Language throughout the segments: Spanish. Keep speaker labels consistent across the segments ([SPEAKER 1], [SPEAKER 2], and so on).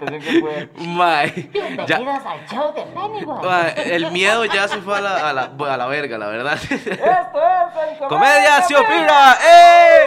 [SPEAKER 1] ya,
[SPEAKER 2] Bienvenidos al show de Pennywise.
[SPEAKER 1] el miedo ya se fue a la, a la, a la verga, la verdad.
[SPEAKER 2] Esto es el
[SPEAKER 1] ¡Comedia se
[SPEAKER 2] Opina.
[SPEAKER 1] ¡Eh!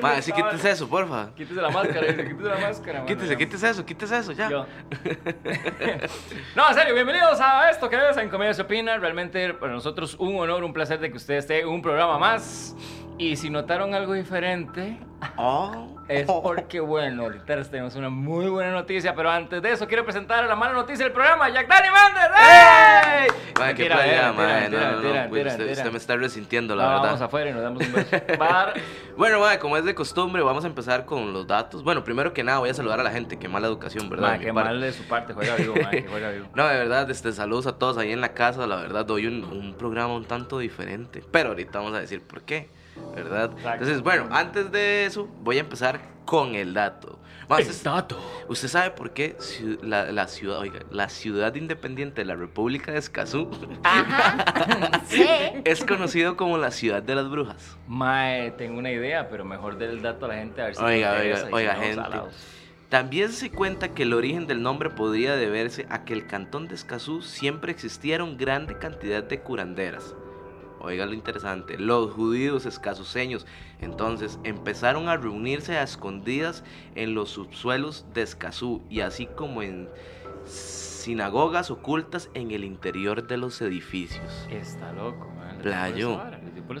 [SPEAKER 1] Mae, sí, quítese eso, porfa.
[SPEAKER 3] Quítese la máscara, quítese la máscara.
[SPEAKER 1] Quítese,
[SPEAKER 3] ya.
[SPEAKER 1] quítese eso, quítese eso, ya.
[SPEAKER 3] Yo. no, en serio, bienvenidos a esto que es en Comedia se opina. Realmente para nosotros un honor, un placer de que usted esté en un programa más. Y si notaron algo diferente,
[SPEAKER 1] Oh.
[SPEAKER 3] Es porque, bueno, ahorita les tenemos una muy buena noticia. Pero antes de eso, quiero presentar la mala noticia del programa, Jack Danny Mander. ¡Ey!
[SPEAKER 1] Mae, qué playa,
[SPEAKER 3] mentira,
[SPEAKER 1] No, no, no, pues usted,
[SPEAKER 3] mentira.
[SPEAKER 1] usted me está resintiendo,
[SPEAKER 3] No,
[SPEAKER 1] la
[SPEAKER 3] vamos
[SPEAKER 1] verdad.
[SPEAKER 3] afuera y nos damos un beso. Bar-
[SPEAKER 1] Bueno, mae, como es de costumbre, vamos a empezar con los datos. Bueno, primero que nada, voy a saludar a la gente. Qué mala educación, ¿verdad?
[SPEAKER 3] Ma,
[SPEAKER 1] de mi
[SPEAKER 3] qué mal de su parte, juega vivo, ma, que juega vivo.
[SPEAKER 1] No, de verdad, este, saludos a todos ahí en la casa. La verdad, doy un, un programa un tanto diferente. Pero ahorita vamos a decir por qué, ¿verdad?
[SPEAKER 3] Exacto.
[SPEAKER 1] Entonces, bueno, antes de eso, voy a empezar con el dato. Ma,
[SPEAKER 3] El
[SPEAKER 1] usted,
[SPEAKER 3] dato.
[SPEAKER 1] usted sabe por qué la, la ciudad, oiga, la ciudad independiente de la República de Escazú
[SPEAKER 2] Ajá. Sí.
[SPEAKER 1] es conocido como la ciudad de las brujas?
[SPEAKER 3] Mae, tengo una idea, pero mejor del dato a la gente a ver si
[SPEAKER 1] Oiga, oiga, oiga, gente.
[SPEAKER 3] salados.
[SPEAKER 1] También se cuenta que el origen del nombre podría deberse a que el cantón de Escazú siempre existieron grande cantidad de curanderas. Oiga lo interesante, los judíos escazuseños entonces empezaron a reunirse a escondidas en los subsuelos de Escazú y así como en sinagogas ocultas en el interior de los edificios.
[SPEAKER 3] Está loco, mae.
[SPEAKER 1] Playo.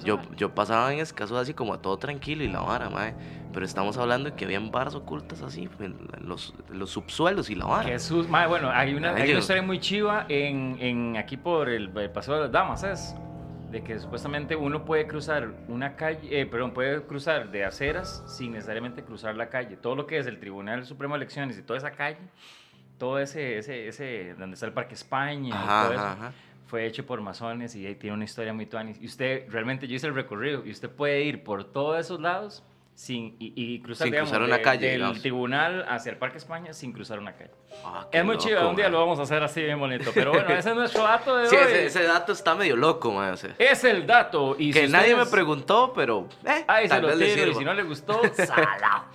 [SPEAKER 1] Yo, yo pasaba en Escazú así como a todo tranquilo y la vara, mae. Pero estamos hablando de que habían varas ocultas así en los, los subsuelos y la vara.
[SPEAKER 3] Jesús, mae, bueno, hay una, hay
[SPEAKER 1] Playo.
[SPEAKER 3] una historia muy chiva en, en aquí por el, el Paseo de las Damas, ¿es? De que supuestamente uno puede cruzar una calle, eh, perdón, puede cruzar de aceras sin necesariamente cruzar la calle. Todo lo que es el Tribunal Supremo de Elecciones y toda esa calle, todo ese, ese, ese, donde está el Parque España y
[SPEAKER 1] Ajá,
[SPEAKER 3] todo eso,
[SPEAKER 1] ajá.
[SPEAKER 3] fue hecho por masones y ahí tiene una historia muy tuanis. Y usted, realmente yo hice el recorrido y usted puede ir por todos esos lados sin, y, y cruzar,
[SPEAKER 1] Sin
[SPEAKER 3] digamos,
[SPEAKER 1] cruzar una
[SPEAKER 3] de-
[SPEAKER 1] calle,
[SPEAKER 3] del
[SPEAKER 1] digamos.
[SPEAKER 3] tribunal hacia el Parque España sin cruzar una calle.
[SPEAKER 1] Ah,
[SPEAKER 3] Es muy
[SPEAKER 1] loco,
[SPEAKER 3] chido, un día lo vamos a hacer así bien bonito. Pero bueno, ese es nuestro dato de
[SPEAKER 1] Sí,
[SPEAKER 3] hoy.
[SPEAKER 1] ese, ese dato está medio loco, mae, o sea,
[SPEAKER 3] Es el dato. Y
[SPEAKER 1] que
[SPEAKER 3] si
[SPEAKER 1] nadie me preguntó, pero eh,
[SPEAKER 3] Ahí se lo tiro y si no le gustó, salado.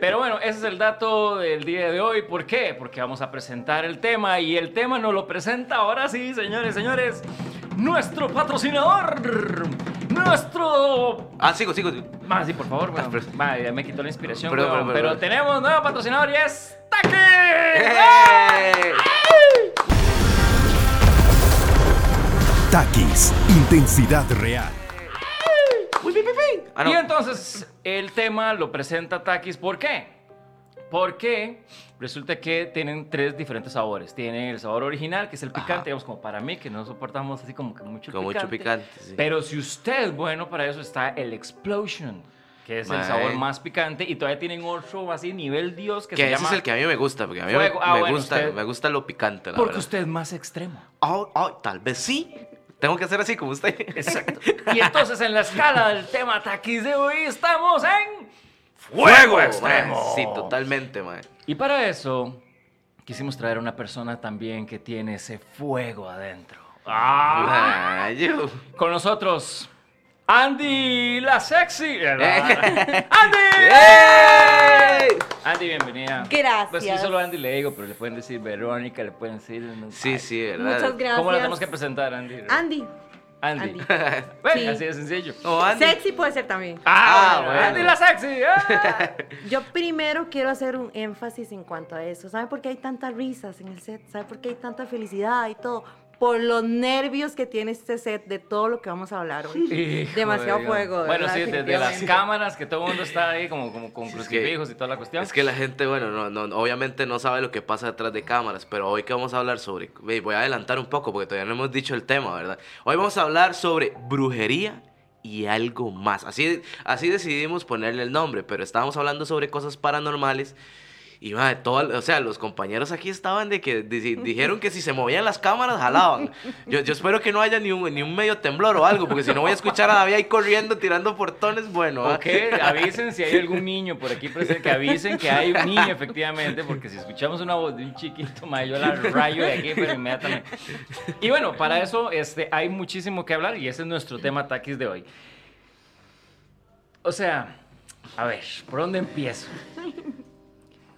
[SPEAKER 3] Pero bueno, ese es el dato del día de hoy. ¿Por qué? Porque vamos a presentar el tema y el tema nos lo presenta ahora sí, señores, señores, nuestro patrocinador, nuestro...
[SPEAKER 1] Ah, sigo, sigo. sigo.
[SPEAKER 3] Más, sí, por favor,
[SPEAKER 1] Ah,
[SPEAKER 3] Va, ya me quitó la inspiración,
[SPEAKER 1] Perdón,
[SPEAKER 3] weón.
[SPEAKER 1] perdón,
[SPEAKER 3] pero
[SPEAKER 1] perdón.
[SPEAKER 3] tenemos nuevo patrocinador y es Taki.
[SPEAKER 1] ¡Eh!
[SPEAKER 4] Takis, intensidad real.
[SPEAKER 1] Ah.
[SPEAKER 3] Y entonces el tema lo presenta Takis. ¿Por qué? Porque resulta que tienen tres diferentes sabores. Tiene el sabor original, que es el picante,
[SPEAKER 1] Ajá.
[SPEAKER 3] digamos, como para mí, que no soportamos así como que mucho
[SPEAKER 1] Con mucho picante, sí.
[SPEAKER 3] Pero si usted es bueno para eso, está el Explosion, que es el sabor más picante. Y todavía tienen otro así, nivel Dios, que,
[SPEAKER 1] Que
[SPEAKER 3] se
[SPEAKER 1] ese
[SPEAKER 3] llama...
[SPEAKER 1] es el que a mí me gusta, porque a mí me.
[SPEAKER 3] Ah,
[SPEAKER 1] me
[SPEAKER 3] bueno,
[SPEAKER 1] gusta,
[SPEAKER 3] usted-
[SPEAKER 1] me gusta lo picante, la
[SPEAKER 3] Porque
[SPEAKER 1] verdad.
[SPEAKER 3] usted es más extremo.
[SPEAKER 1] Oh, oh, tal vez sí. Tengo que hacer así como usted.
[SPEAKER 3] Exacto. Y entonces en la escala del tema Takis de hoy estamos en...
[SPEAKER 1] ¡Fuego
[SPEAKER 3] extremo.
[SPEAKER 1] Sí, totalmente, mae.
[SPEAKER 3] Y para eso quisimos traer a una persona también que tiene ese fuego adentro. ¡Ah! Con nosotros, Andy la sexy. ¡Andy!
[SPEAKER 1] ¡Ey!
[SPEAKER 3] Andy, bienvenida.
[SPEAKER 2] Gracias.
[SPEAKER 3] Pues sí, solo Andy le digo, pero le pueden decir Verónica, le pueden decir... no.
[SPEAKER 1] Sí, sí, ¿verdad?
[SPEAKER 2] Muchas gracias.
[SPEAKER 3] ¿Cómo la tenemos que presentar, Andy?
[SPEAKER 2] Andy.
[SPEAKER 3] Andy.
[SPEAKER 2] Andy.
[SPEAKER 3] Bueno,
[SPEAKER 2] Sí.
[SPEAKER 3] así de sencillo.
[SPEAKER 1] Andy.
[SPEAKER 2] Sexy puede ser también.
[SPEAKER 3] Ah,
[SPEAKER 1] Ah,
[SPEAKER 3] bueno. Andy la sexy. ¡ah!
[SPEAKER 2] Yo primero quiero hacer un énfasis en cuanto a eso. ¿Sabe por qué hay tantas risas en el set? ¿Sabe por qué hay tanta felicidad y todo? Por los nervios que tiene este set de todo lo que vamos a hablar hoy.
[SPEAKER 3] Hijo
[SPEAKER 2] Demasiado
[SPEAKER 3] de
[SPEAKER 2] fuego.
[SPEAKER 3] Bueno, sí, desde las cámaras que todo el mundo está ahí como, como con
[SPEAKER 1] Sí, es que-
[SPEAKER 3] crucifijos y toda la cuestión.
[SPEAKER 1] Es que la gente, bueno, no, no, obviamente no sabe lo que pasa detrás de cámaras, pero hoy que vamos a hablar sobre, voy a adelantar un poco porque todavía no hemos dicho el tema, ¿verdad? Hoy vamos a hablar sobre brujería y algo más. Así, así decidimos ponerle el nombre, pero estábamos hablando sobre cosas paranormales. Y madre, todo, o sea, los compañeros aquí estaban de que di- dijeron que si se movían las cámaras, jalaban. Yo, yo espero que no haya ni un, ni un medio temblor o algo, porque si no voy a escuchar a David ahí corriendo, tirando portones, bueno. ¿ah?
[SPEAKER 3] Ok, avisen si hay algún niño por aquí presente, que avisen que hay un niño efectivamente, porque si escuchamos una voz de un chiquito, ma, yo la rayo de aquí, pero inmediatamente. Y bueno, para eso este, hay muchísimo que hablar y ese es nuestro tema taquis de hoy. O sea, A ver, ¿por dónde empiezo?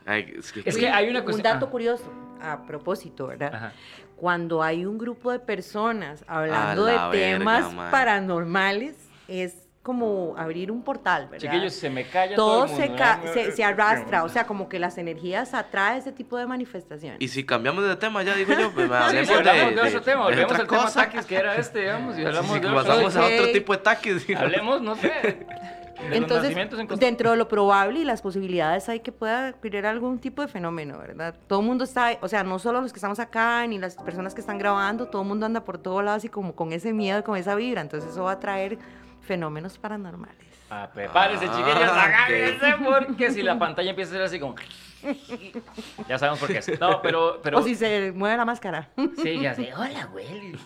[SPEAKER 1] Ay, es que,
[SPEAKER 3] Es que hay una
[SPEAKER 2] Un
[SPEAKER 3] cuestión.
[SPEAKER 2] dato
[SPEAKER 3] ah,
[SPEAKER 2] curioso, a propósito, ¿verdad?
[SPEAKER 3] Ajá.
[SPEAKER 2] Cuando hay un grupo de personas hablando de
[SPEAKER 1] verga,
[SPEAKER 2] temas
[SPEAKER 1] man.
[SPEAKER 2] paranormales, es como abrir un portal, ¿verdad?
[SPEAKER 3] Chiquillos, se me calla todo,
[SPEAKER 2] todo
[SPEAKER 3] el
[SPEAKER 2] se,
[SPEAKER 3] mundo,
[SPEAKER 2] ca-
[SPEAKER 3] ¿no?
[SPEAKER 2] se, se arrastra, o sea, como que las energías atraen ese tipo de manifestaciones.
[SPEAKER 1] Y si cambiamos de tema, ya digo yo, pues
[SPEAKER 3] Sí,
[SPEAKER 1] hablemos
[SPEAKER 3] si hablamos de,
[SPEAKER 1] de,
[SPEAKER 3] otro tema,
[SPEAKER 1] de
[SPEAKER 3] volvemos
[SPEAKER 1] otra
[SPEAKER 3] al tema
[SPEAKER 1] cosa.
[SPEAKER 3] taquis, que era este, digamos, y hablamos
[SPEAKER 1] Sí,
[SPEAKER 3] de
[SPEAKER 1] sí,
[SPEAKER 3] otro.
[SPEAKER 1] pasamos a otro tipo de taquis. digamos.
[SPEAKER 3] Hablemos, no sé, de
[SPEAKER 2] Entonces,
[SPEAKER 3] nacimientos en Costa
[SPEAKER 2] dentro de lo probable y las posibilidades hay que pueda ocurrir algún tipo de fenómeno, ¿verdad? Todo el mundo está, o sea, no solo los que estamos acá, ni las personas que están grabando, todo el mundo anda por todos lados y como con ese miedo, con esa vibra, entonces eso va a traer fenómenos paranormales.
[SPEAKER 3] Ah, prepárense,
[SPEAKER 1] Ah,
[SPEAKER 3] chiquillos, agárrense, porque si la pantalla empieza a ser así como... Ya sabemos por qué es. No, pero... pero
[SPEAKER 2] o si se mueve la máscara.
[SPEAKER 3] Sí, ya sé. Hola, güey.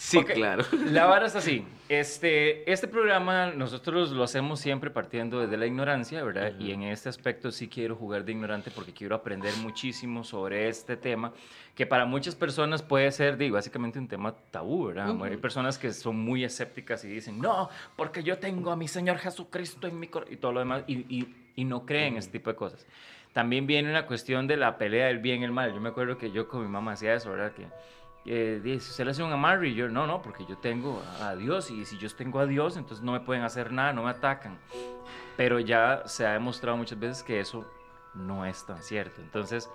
[SPEAKER 1] Sí,
[SPEAKER 3] Ok,
[SPEAKER 1] claro.
[SPEAKER 3] La vara es así. Este, este programa nosotros lo hacemos siempre partiendo desde la ignorancia, ¿verdad? Y en este aspecto sí quiero jugar de ignorante porque quiero aprender muchísimo sobre este tema, que para muchas personas puede ser, digo, básicamente un tema tabú, ¿verdad? Hay personas que son muy escépticas y dicen, no, porque yo tengo a mi Señor Jesucristo en mi corazón y todo lo demás, y, y- y no creen este tipo de cosas. También viene una cuestión de la pelea del bien y el mal. Yo me acuerdo que yo con mi mamá hacía eso, ¿verdad? Que eh, usted le hace un amarre yo, no, no, porque yo tengo a Dios y si yo tengo a Dios, entonces no me pueden hacer nada, no me atacan. Pero ya se ha demostrado muchas veces que eso no es tan cierto. Entonces,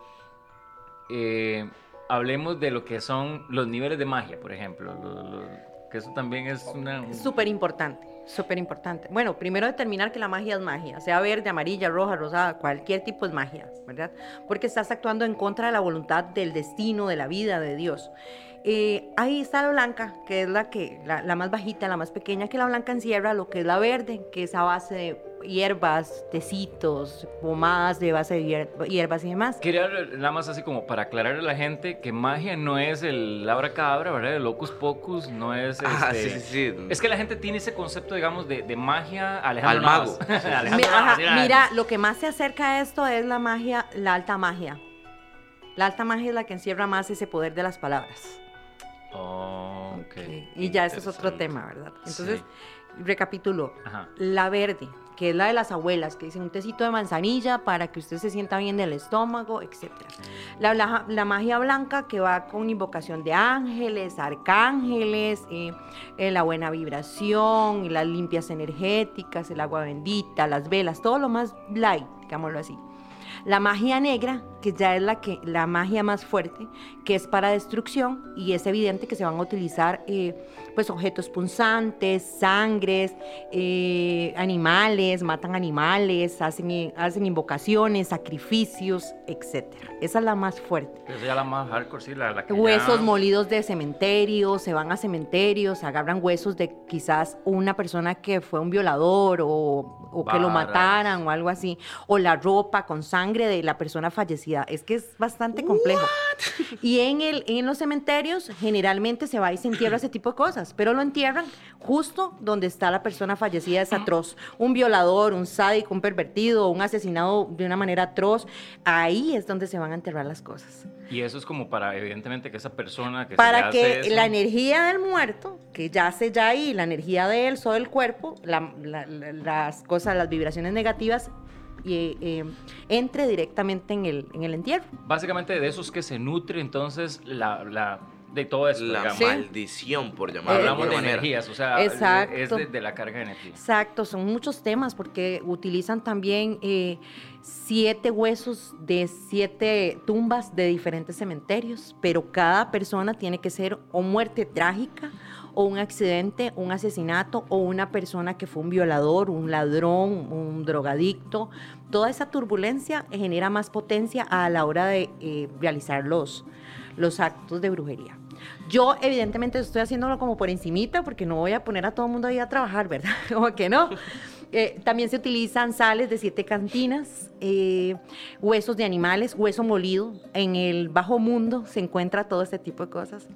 [SPEAKER 3] eh, hablemos de lo que son los niveles de magia, por ejemplo, lo- lo- que eso también es una...
[SPEAKER 2] Súper importante, súper importante. Bueno, primero determinar que la magia es magia, sea verde, amarilla, roja, rosada, cualquier tipo es magia, ¿verdad? Porque estás actuando en contra de la voluntad del destino, de la vida, de Dios. Eh, ahí está la blanca, que es la, que, la, la más bajita, la más pequeña, que la blanca encierra lo que es la verde, que es a base de hierbas, tecitos, pomadas de base de hier- hierbas y demás.
[SPEAKER 3] Quería nada más así como para aclararle a la gente que magia no es el abracadabra, ¿verdad? El locus pocus, no es
[SPEAKER 1] Ah,
[SPEAKER 3] este-
[SPEAKER 1] sí, sí, sí.
[SPEAKER 3] Es que la gente tiene ese concepto, digamos, de, de magia Alejandro
[SPEAKER 1] Al mago.
[SPEAKER 3] Alejandro
[SPEAKER 2] Mi- ajá,
[SPEAKER 3] Navas, mira.
[SPEAKER 2] mira, lo que más se acerca a esto es la magia, la alta magia. La alta magia es la que encierra más ese poder de las palabras.
[SPEAKER 3] Oh, ok.
[SPEAKER 2] Y ya ese es otro tema, ¿verdad? Entonces,
[SPEAKER 3] Sí.
[SPEAKER 2] recapitulo.
[SPEAKER 3] Ajá.
[SPEAKER 2] La verde, que es la de las abuelas, que dicen un tecito de manzanilla para que usted se sienta bien del estómago, etc. La, bla- la magia blanca, que va con invocación de ángeles, arcángeles, eh, eh, la buena vibración, las limpias energéticas, el agua bendita, las velas, todo lo más light, digámoslo así. La magia negra, que ya es la, que, la magia más fuerte, que es para destrucción y es evidente que se van a utilizar eh, pues objetos punzantes, sangres, eh, animales, matan animales, hacen, hacen invocaciones, sacrificios, etc. Esa es la más fuerte.
[SPEAKER 3] Esa ya la más hardcore, sí, la, la que
[SPEAKER 2] Huesos
[SPEAKER 3] ya-
[SPEAKER 2] molidos de cementerios, se van a cementerios, agarran huesos de quizás una persona que fue un violador o, o que lo mataran o algo así, o la ropa con sangre de la persona fallecida. Es que es bastante complejo. Y en, el, en los cementerios generalmente se va y se entierra ese tipo de cosas, pero lo entierran justo donde está la persona fallecida, es atroz. Un violador, un sádico, un pervertido, un asesinado de una manera atroz, ahí es donde se van a enterrar las cosas
[SPEAKER 3] Y eso es como para, evidentemente, que esa persona que se
[SPEAKER 2] para
[SPEAKER 3] hace
[SPEAKER 2] que
[SPEAKER 3] eso-
[SPEAKER 2] la energía del muerto, que yace ya ahí, la energía de él, sobre el cuerpo, la- la- la- las cosas, las vibraciones negativas, y, eh, entre directamente en el, en el entierro.
[SPEAKER 3] Básicamente de esos que se nutre, entonces, la, la- de todo esto,
[SPEAKER 1] La
[SPEAKER 3] digamos.
[SPEAKER 1] Maldición, por llamarlo
[SPEAKER 3] Hablamos de
[SPEAKER 1] manera.
[SPEAKER 3] energías, o sea,
[SPEAKER 2] Exacto.
[SPEAKER 3] es de, de la carga de energía.
[SPEAKER 2] Exacto, son muchos temas porque utilizan también eh, siete huesos de siete tumbas de diferentes cementerios, pero cada persona tiene que ser o muerte trágica o un accidente, un asesinato o una persona que fue un violador, un ladrón, un drogadicto. Toda esa turbulencia genera más potencia a la hora de eh, realizar los, los actos de brujería. Yo evidentemente estoy haciéndolo como por encimita porque no voy a poner a todo el mundo ahí a trabajar, ¿verdad? Como que no. Eh, también se utilizan sales de siete cantinas, eh, huesos de animales, hueso molido. En el bajo mundo se encuentra todo este tipo de cosas.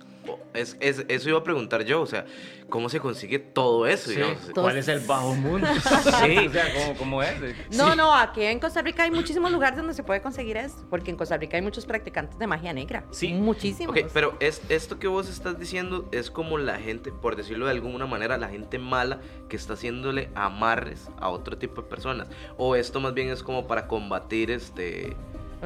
[SPEAKER 1] Es, es- eso iba a preguntar yo, o sea, ¿cómo se consigue todo eso?
[SPEAKER 3] Sí? ¿Cuál es el bajo mundo?
[SPEAKER 1] Sí.
[SPEAKER 3] o sea, ¿cómo, cómo es?
[SPEAKER 2] No, no, aquí en Costa Rica hay muchísimos lugares donde se puede conseguir eso, porque en Costa Rica hay muchos practicantes de magia negra.
[SPEAKER 3] Sí.
[SPEAKER 2] Muchísimos.
[SPEAKER 1] Ok, pero es, esto que vos estás diciendo es como la gente, por decirlo de alguna manera, la gente mala que está haciéndole amarres a otro tipo de personas. O esto más bien es como para combatir este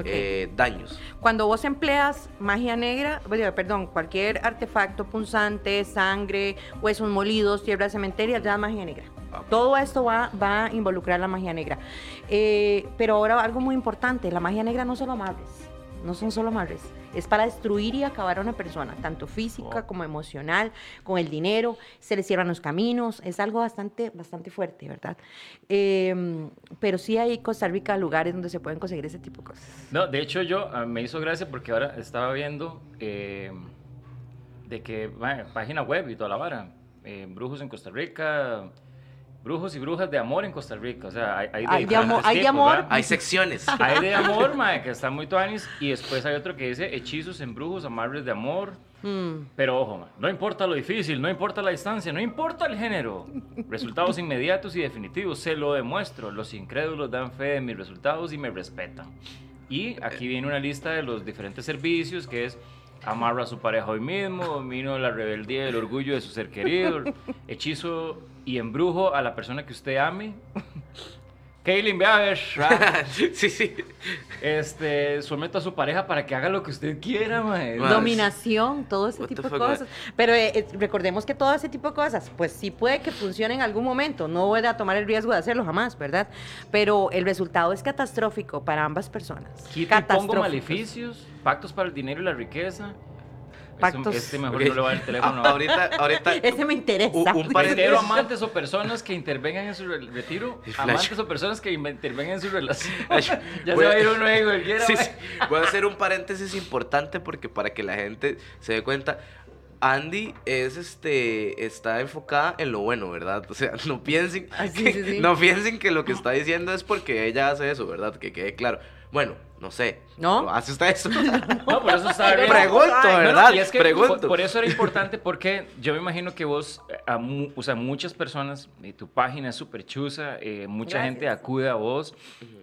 [SPEAKER 1] Eh, daños.
[SPEAKER 2] Cuando vos empleas magia negra, perdón, cualquier artefacto punzante, sangre, huesos molidos, tierra de cementerio, ya es magia negra.
[SPEAKER 1] Ah.
[SPEAKER 2] Todo esto va, va a involucrar la magia negra. Eh, pero ahora algo muy importante, la magia negra no solo amarres, no son solo amarres, es para destruir y acabar a una persona, tanto física como emocional, con el dinero, se le cierran los caminos, es algo bastante, bastante fuerte, ¿verdad? Eh, pero sí hay Costa Rica lugares donde se pueden conseguir ese tipo de cosas.
[SPEAKER 3] No, de hecho yo ah, me hizo gracia porque ahora estaba viendo eh, de que página web y toda la vara, eh, brujos en Costa Rica, brujos y brujas de amor en Costa Rica, o sea, hay, hay
[SPEAKER 2] Hay de amor- hay de amor.
[SPEAKER 3] ¿verdad?
[SPEAKER 1] Hay secciones.
[SPEAKER 3] Hay de amor, mae, que está muy tuanis, y después hay otro que dice hechizos en brujos, amarres de amor,
[SPEAKER 2] Mm.
[SPEAKER 3] pero ojo, mae, no importa lo difícil, no importa la distancia, no importa el género. Resultados inmediatos y definitivos, se lo demuestro. Los incrédulos dan fe de mis resultados y me respetan. Y aquí viene una lista de los diferentes servicios, que es amarra a su pareja hoy mismo, domino la rebeldía y el orgullo de su ser querido, hechizo y embrujo a la persona que usted ame. Kaylin, ve a ver.
[SPEAKER 1] sí, sí.
[SPEAKER 3] Este, someto a su pareja para que haga lo que usted quiera, mae.
[SPEAKER 2] Dominación, todo ese
[SPEAKER 1] What
[SPEAKER 2] tipo de
[SPEAKER 1] fuck,
[SPEAKER 2] cosas. Pero eh, eh, recordemos que todo ese tipo de cosas, pues sí puede que funcione en algún momento. No voy a tomar el riesgo de hacerlo jamás, ¿verdad? Pero el resultado es catastrófico para ambas personas.
[SPEAKER 3] Quito y pongo maleficios, pactos para el dinero y la riqueza.
[SPEAKER 2] Pactos.
[SPEAKER 3] Este, este mejor
[SPEAKER 1] Ok.
[SPEAKER 3] no le va a dar el teléfono.
[SPEAKER 1] A- ahorita, ahorita.
[SPEAKER 2] Ese me interesa.
[SPEAKER 1] Un- un paréntesis.
[SPEAKER 3] Reitero, amantes o personas que intervengan en su re- retiro, amantes o personas que in- intervengan en su relación. Ya
[SPEAKER 1] voy
[SPEAKER 3] se va
[SPEAKER 1] a-
[SPEAKER 3] ir uno ahí, cualquiera.
[SPEAKER 1] Sí,
[SPEAKER 3] mae.
[SPEAKER 1] sí. Voy a hacer un paréntesis importante porque para que la gente se dé cuenta, Andy es este está enfocada en lo bueno, ¿verdad? O sea, no piensen
[SPEAKER 2] Ah, sí,
[SPEAKER 1] que,
[SPEAKER 2] sí, sí.
[SPEAKER 1] no piensen que lo que está diciendo es porque ella hace eso, ¿verdad? Que quede claro. Bueno, no sé.
[SPEAKER 2] ¿No?
[SPEAKER 1] ¿Hace usted eso?
[SPEAKER 3] No, por eso está bien.
[SPEAKER 1] Pregunto,
[SPEAKER 3] No, no,
[SPEAKER 1] ¿verdad?
[SPEAKER 3] y es que
[SPEAKER 1] Pregunto.
[SPEAKER 3] Por, por eso era importante, porque yo me imagino que vos, eh, a mu- o sea, muchas personas, y tu página es súper chusa, eh, mucha
[SPEAKER 2] Gracias.
[SPEAKER 3] gente acude a vos,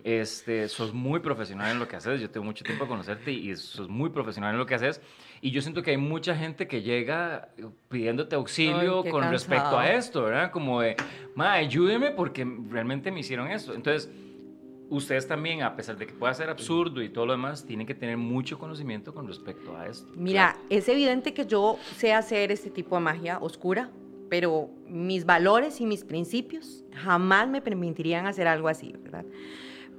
[SPEAKER 3] este, sos muy profesional en lo que haces, yo tengo mucho tiempo de conocerte y sos muy profesional en lo que haces, y yo siento que hay mucha gente que llega pidiéndote auxilio
[SPEAKER 2] Ay,
[SPEAKER 3] con respecto
[SPEAKER 2] cansado.
[SPEAKER 3] a esto, ¿verdad? Como de, ma, ayúdeme porque realmente me hicieron esto. Entonces, ustedes también, a pesar de que pueda ser absurdo y todo lo demás, tienen que tener mucho conocimiento con respecto a esto.
[SPEAKER 2] Mira, es evidente que yo sé hacer este tipo de magia oscura, pero mis valores y mis principios jamás me permitirían hacer algo así, ¿verdad?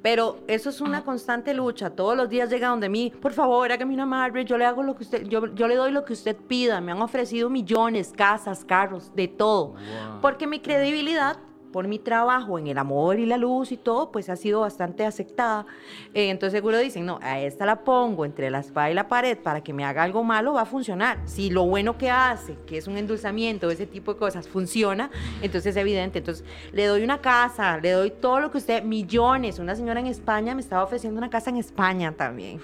[SPEAKER 2] Pero eso es una constante lucha. Todos los días llega donde mí, por favor, hágame una amarre, yo le hago lo que usted, yo, yo le doy lo que usted pida. Me han ofrecido millones, casas, carros, de todo.
[SPEAKER 3] Wow.
[SPEAKER 2] Porque mi credibilidad, por mi trabajo en el amor y la luz y todo, pues ha sido bastante aceptada. Eh, entonces seguro dicen, no, a esta la pongo entre la espada y la pared para que me haga algo malo, va a funcionar. Si lo bueno que hace, que es un endulzamiento, ese tipo de cosas, funciona, entonces es evidente. Entonces le doy una casa, le doy todo lo que usted, millones. Una señora en España me estaba ofreciendo una casa en España también.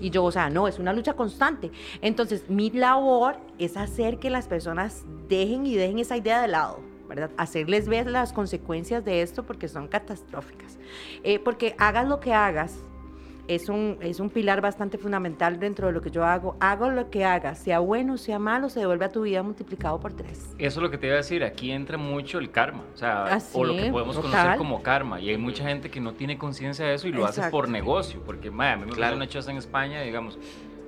[SPEAKER 2] Y yo, o sea, no, es una lucha constante. Entonces, mi labor es hacer que las personas dejen y dejen esa idea de lado, ¿verdad? Hacerles ver las consecuencias de esto porque son catastróficas. Eh, porque hagas lo que hagas, es un, es un pilar bastante fundamental dentro de lo que yo hago. Hago lo que hagas, sea bueno, sea malo, se devuelve a tu vida multiplicado por tres.
[SPEAKER 3] Eso es lo que te iba a decir, aquí entra mucho el karma, o sea, o lo que podemos
[SPEAKER 2] total.
[SPEAKER 3] conocer como karma, y hay mucha gente que no tiene conciencia de eso y lo hace por negocio, porque ma, a mí me
[SPEAKER 1] Claro.
[SPEAKER 3] una choza en España, digamos,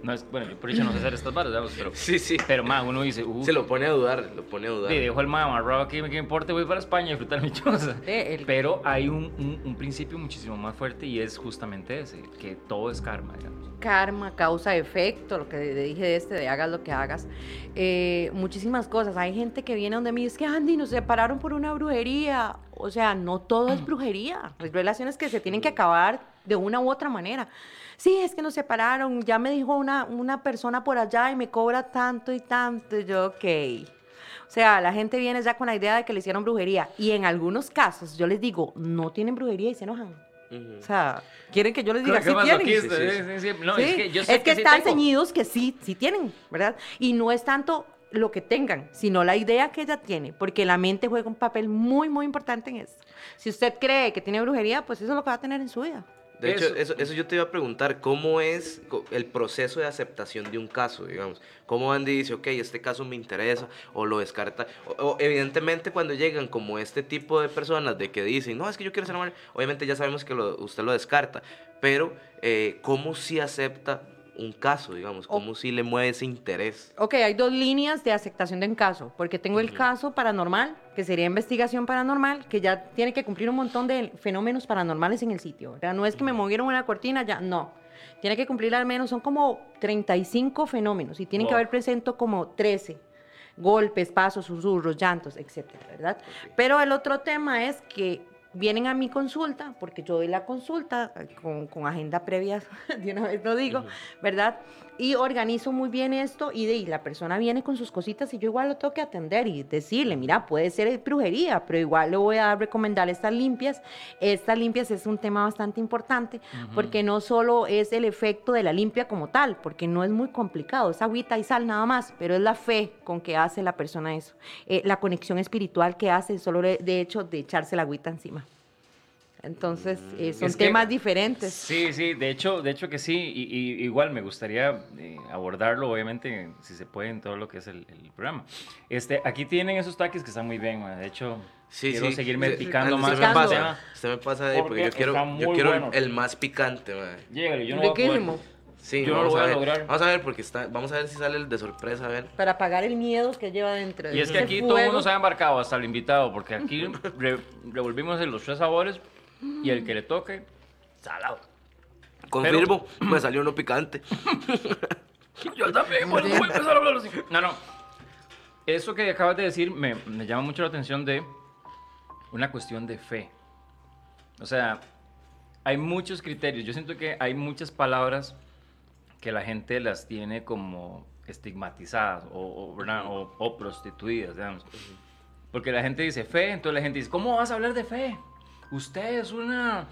[SPEAKER 3] no es, bueno, yo por dicho no sé hacer estas barras, digamos, pero,
[SPEAKER 1] Sí, sí.
[SPEAKER 3] pero ma, uno dice, uh,
[SPEAKER 1] Se lo pone a dudar, lo pone a dudar.
[SPEAKER 3] le dejo el ma amarrado aquí, ¿qué me importa? Voy para España a disfrutar mi choza.
[SPEAKER 2] Eh, el-
[SPEAKER 3] Pero hay un, un- un principio muchísimo más fuerte y es justamente ese, que todo es karma, digamos.
[SPEAKER 2] karma, causa, efecto, lo que dije de este, de hagas lo que hagas, eh, muchísimas cosas. Hay gente que viene donde mí es que Andy nos separaron por una brujería. O sea, no todo es brujería. Hay relaciones que se tienen que acabar de una u otra manera. Sí, es que nos separaron. Ya me dijo una, una persona por allá y me cobra tanto y tanto. Y Yo, ok. O sea, la gente viene ya con la idea de que le hicieron brujería. Y en algunos casos, yo les digo, no tienen brujería y se enojan. O sea, quieren que yo les diga, sí tienen.
[SPEAKER 1] Sí, sí.
[SPEAKER 3] No,
[SPEAKER 2] Sí,
[SPEAKER 3] es que yo sé
[SPEAKER 2] es que están ceñidos que sí, sí tienen, ¿verdad? Y no es tanto lo que tengan, sino la idea que ella tiene, porque la mente juega un papel muy, muy importante en esto. Si usted cree que tiene brujería, pues eso es lo que va a tener en su vida.
[SPEAKER 1] De hecho,
[SPEAKER 3] Eso.
[SPEAKER 1] eso, yo te iba a preguntar, ¿cómo es el proceso de aceptación de un caso, digamos? ¿Cómo Andy dice, ok, este caso me interesa, o lo descarta? O, o evidentemente cuando llegan como este tipo de personas de que dicen, no, es que yo quiero ser amable, obviamente ya sabemos que lo- usted lo descarta, pero eh, ¿cómo si acepta un caso, digamos? ¿Cómo si le mueve ese interés?
[SPEAKER 2] Ok, hay dos líneas de aceptación de un caso, porque tengo el caso paranormal, que sería investigación paranormal, que ya tiene que cumplir un montón de fenómenos paranormales en el sitio. ¿verdad? No es que me movieron una cortina, ya, no. Tiene que cumplir al menos, son como 35 fenómenos y tienen que haber presente como 13. Golpes, pasos, susurros, llantos, etcétera, ¿verdad? Pero el otro tema es que vienen a mi consulta, porque yo doy la consulta eh, con, con agenda previa, de una vez lo digo, ¿verdad? Y organizo muy bien esto y, de, y la persona viene con sus cositas y yo igual lo tengo que atender y decirle, mira, puede ser brujería, pero igual le voy a recomendar estas limpias. Estas limpias es un tema bastante importante porque no solo es el efecto de la limpia como tal, porque no es muy complicado, es agüita y sal nada más, pero es la fe con que hace la persona eso, Eh, la conexión espiritual que hace solo de, de hecho de echarse la agüita encima. Entonces, eh, son
[SPEAKER 3] Es que-
[SPEAKER 2] temas diferentes.
[SPEAKER 3] Sí, sí, de hecho, de hecho que sí, y, y igual me gustaría eh, abordarlo, obviamente, si se puede, en todo lo que es el, el programa. Este, aquí tienen esos taquis que están muy bien, ma, de hecho,
[SPEAKER 1] Sí,
[SPEAKER 3] quiero
[SPEAKER 1] sí.
[SPEAKER 3] seguirme picando más.
[SPEAKER 1] Usted me pasa, usted me pasa de ahí, porque
[SPEAKER 3] Porque
[SPEAKER 1] yo quiero, yo quiero el-
[SPEAKER 3] bueno.
[SPEAKER 1] el más picante, madre.
[SPEAKER 3] Llégale, yo no voy a poder.
[SPEAKER 2] Riquísimo.
[SPEAKER 1] Sí,
[SPEAKER 3] Yo no lo voy a lograr.
[SPEAKER 1] Vamos a ver porque está, vamos a ver si sale el de sorpresa, a ver.
[SPEAKER 2] Para apagar el miedo que lleva dentro.
[SPEAKER 3] Y es que aquí todo el mundo se ha embarcado, hasta el invitado, porque aquí re- revolvimos en los tres sabores y el que le toque, salado.
[SPEAKER 1] Confirmo, me salió uno picante.
[SPEAKER 3] Yo también, bueno, voy a empezar a hablar así. No, no. Eso que acabas de decir me, me llama mucho la atención de una cuestión de fe. O sea, hay muchos criterios. Yo siento que hay muchas palabras que la gente las tiene como estigmatizadas o, o, o- o prostituidas, digamos. Porque la gente dice fe, entonces la gente dice, ¿cómo vas a hablar de fe? Usted es una...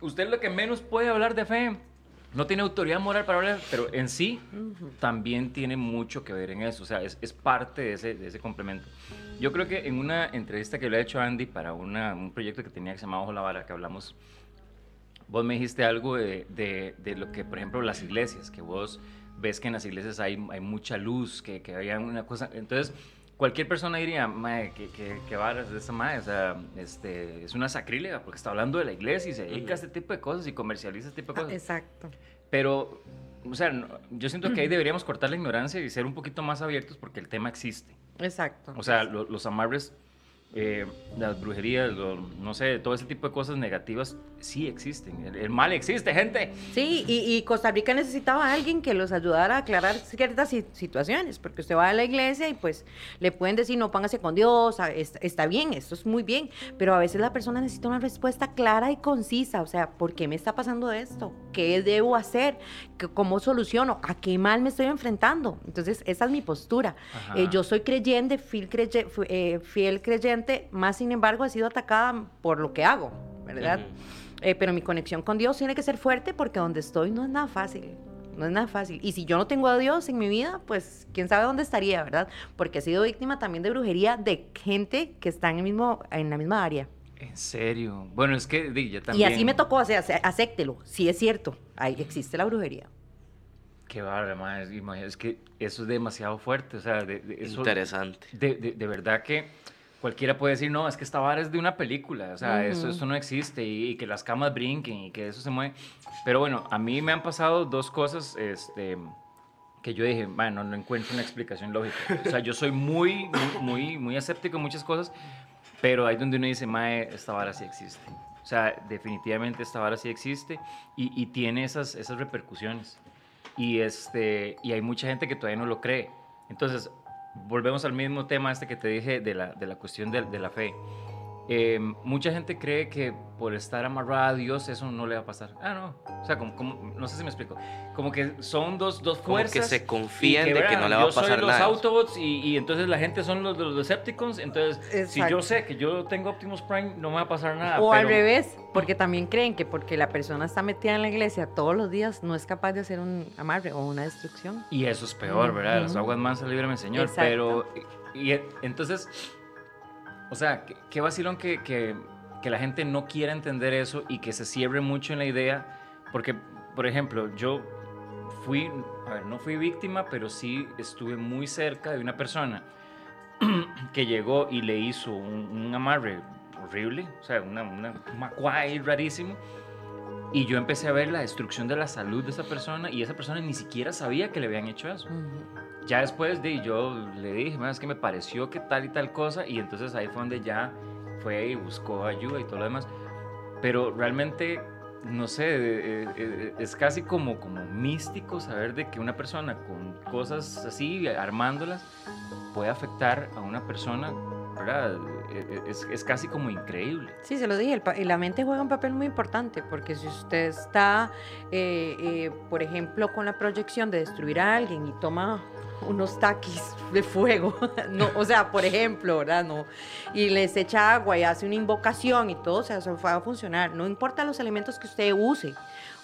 [SPEAKER 3] Usted es lo que menos puede hablar de fe. No tiene autoridad moral para hablar, pero en sí también tiene mucho que ver en eso. O sea, es, es parte de ese, de ese complemento. Yo creo que en una entrevista que le ha hecho Andy para una- un proyecto que tenía que se llamaba Ojo la Vara, que hablamos, vos me dijiste algo de, de- de lo que, por ejemplo, las iglesias, que vos ves que en las iglesias hay, hay mucha luz, que, que había una cosa. Entonces, cualquier persona diría, mae, que, que, que varas de esa mae, o sea, este, es una sacrílega, porque está hablando de la iglesia y se dedica a este tipo de cosas y comercializa este tipo de
[SPEAKER 2] Ah,
[SPEAKER 3] cosas.
[SPEAKER 2] Exacto.
[SPEAKER 3] Pero, o sea, no- yo siento que ahí deberíamos cortar la ignorancia y ser un poquito más abiertos porque el tema existe.
[SPEAKER 2] Exacto.
[SPEAKER 3] O sea, lo- los amarres, eh, las brujerías, lo- no sé, todo ese tipo de cosas negativas sí existen. El, el mal existe, gente.
[SPEAKER 2] Sí, y, y Costa Rica necesitaba a alguien que los ayudara a aclarar ciertas si- situaciones, porque usted va a la iglesia y pues le pueden decir, no, póngase con Dios, está bien, esto es muy bien, pero a veces la persona necesita una respuesta clara y concisa, o sea, ¿por qué me está pasando esto? ¿Qué debo hacer? ¿Qué- ¿Cómo soluciono? ¿A qué mal me estoy enfrentando? Entonces, esa es mi postura. Eh, yo soy creyente, fiel, creye- fu- eh, fiel creyente, más sin embargo, he sido atacada por lo que hago, ¿verdad?
[SPEAKER 1] Ujú.
[SPEAKER 2] Eh, pero mi conexión con Dios tiene que ser fuerte porque donde estoy no es nada fácil. No es nada fácil. Y si yo no tengo a Dios en mi vida, pues quién sabe dónde estaría, ¿verdad? Porque he sido víctima también de brujería de gente que está en, el mismo, en la misma área.
[SPEAKER 3] En serio. Bueno, es que yo
[SPEAKER 2] Y
[SPEAKER 3] también.
[SPEAKER 2] así me tocó, o sea, acéptelo. Sí es cierto, ahí existe la brujería.
[SPEAKER 3] Qué bárbaro, ma, es, imagínate, es que eso es demasiado fuerte. O sea, de, de- eso,
[SPEAKER 1] Interesante.
[SPEAKER 3] de, de- de verdad que cualquiera puede decir, no, es que esta vara es de una película, o sea, eso,
[SPEAKER 2] Ujú.
[SPEAKER 3] eso no existe y, y que las camas brinquen y que eso se mueve. Pero bueno, a mí me han pasado dos cosas este, que yo dije, bueno, no encuentro una explicación lógica. O sea, yo soy muy, muy, muy, muy escéptico en muchas cosas, pero ahí donde uno dice, mae, esta vara sí existe. O sea, definitivamente esta vara sí existe y, y tiene esas, esas repercusiones. Y, este, y hay mucha gente que todavía no lo cree. Entonces, volvemos al mismo tema este que te dije de la, de la cuestión de, de la fe. Eh, mucha gente cree que por estar amarrado a Dios eso no le va a pasar. Ah, no. O sea, como, como- no sé si me explico. Como que son dos, dos
[SPEAKER 1] Como
[SPEAKER 3] fuerzas.
[SPEAKER 1] que se confían
[SPEAKER 3] y
[SPEAKER 1] de que no le va a
[SPEAKER 3] yo soy
[SPEAKER 1] pasar
[SPEAKER 3] los
[SPEAKER 1] nada.
[SPEAKER 3] Autobots y, y entonces la gente son los de los Decepticons. Entonces, si yo
[SPEAKER 2] Exacto.
[SPEAKER 3] sé que yo tengo Optimus Prime, no me va a pasar nada.
[SPEAKER 2] o al
[SPEAKER 3] pero-
[SPEAKER 2] revés, porque también creen que porque la persona está metida en la iglesia todos los días no es capaz de hacer un amarre o una destrucción.
[SPEAKER 3] Y eso es peor, ¿verdad? Las
[SPEAKER 2] Ujú.
[SPEAKER 3] aguas mansas, líbrame, Señor.
[SPEAKER 2] Exacto.
[SPEAKER 3] Pero, y, y entonces, o sea, qué, qué vacilón que, que, que la gente no quiera entender eso y que se cierre mucho en la idea. Porque, por ejemplo, yo fui, a ver, no fui víctima, pero sí estuve muy cerca de una persona que llegó y le hizo un, amarre horrible, o sea, una, una, un macuay rarísimo. Y yo empecé a ver la destrucción de la salud de esa persona y esa persona ni siquiera sabía que le habían hecho eso. Ya después de yo le dije, "Man, es que me pareció que tal y tal cosa y entonces ahí fue donde ya fue y buscó ayuda y todo lo demás. Pero realmente, no sé, eh, eh, es casi como, como místico saber de que una persona con cosas así, armándolas, puede afectar a una persona, ¿verdad? Eh, eh, Es, es casi como increíble.
[SPEAKER 2] Sí, se lo dije, el la mente juega un papel muy importante, porque si usted está, eh, eh, por ejemplo, con la proyección de destruir a alguien y toma unos taquis de fuego, no, o sea, por ejemplo, ¿verdad? No, y les echa agua y hace una invocación y todo, o sea, eso va a funcionar. No importa los elementos que usted use,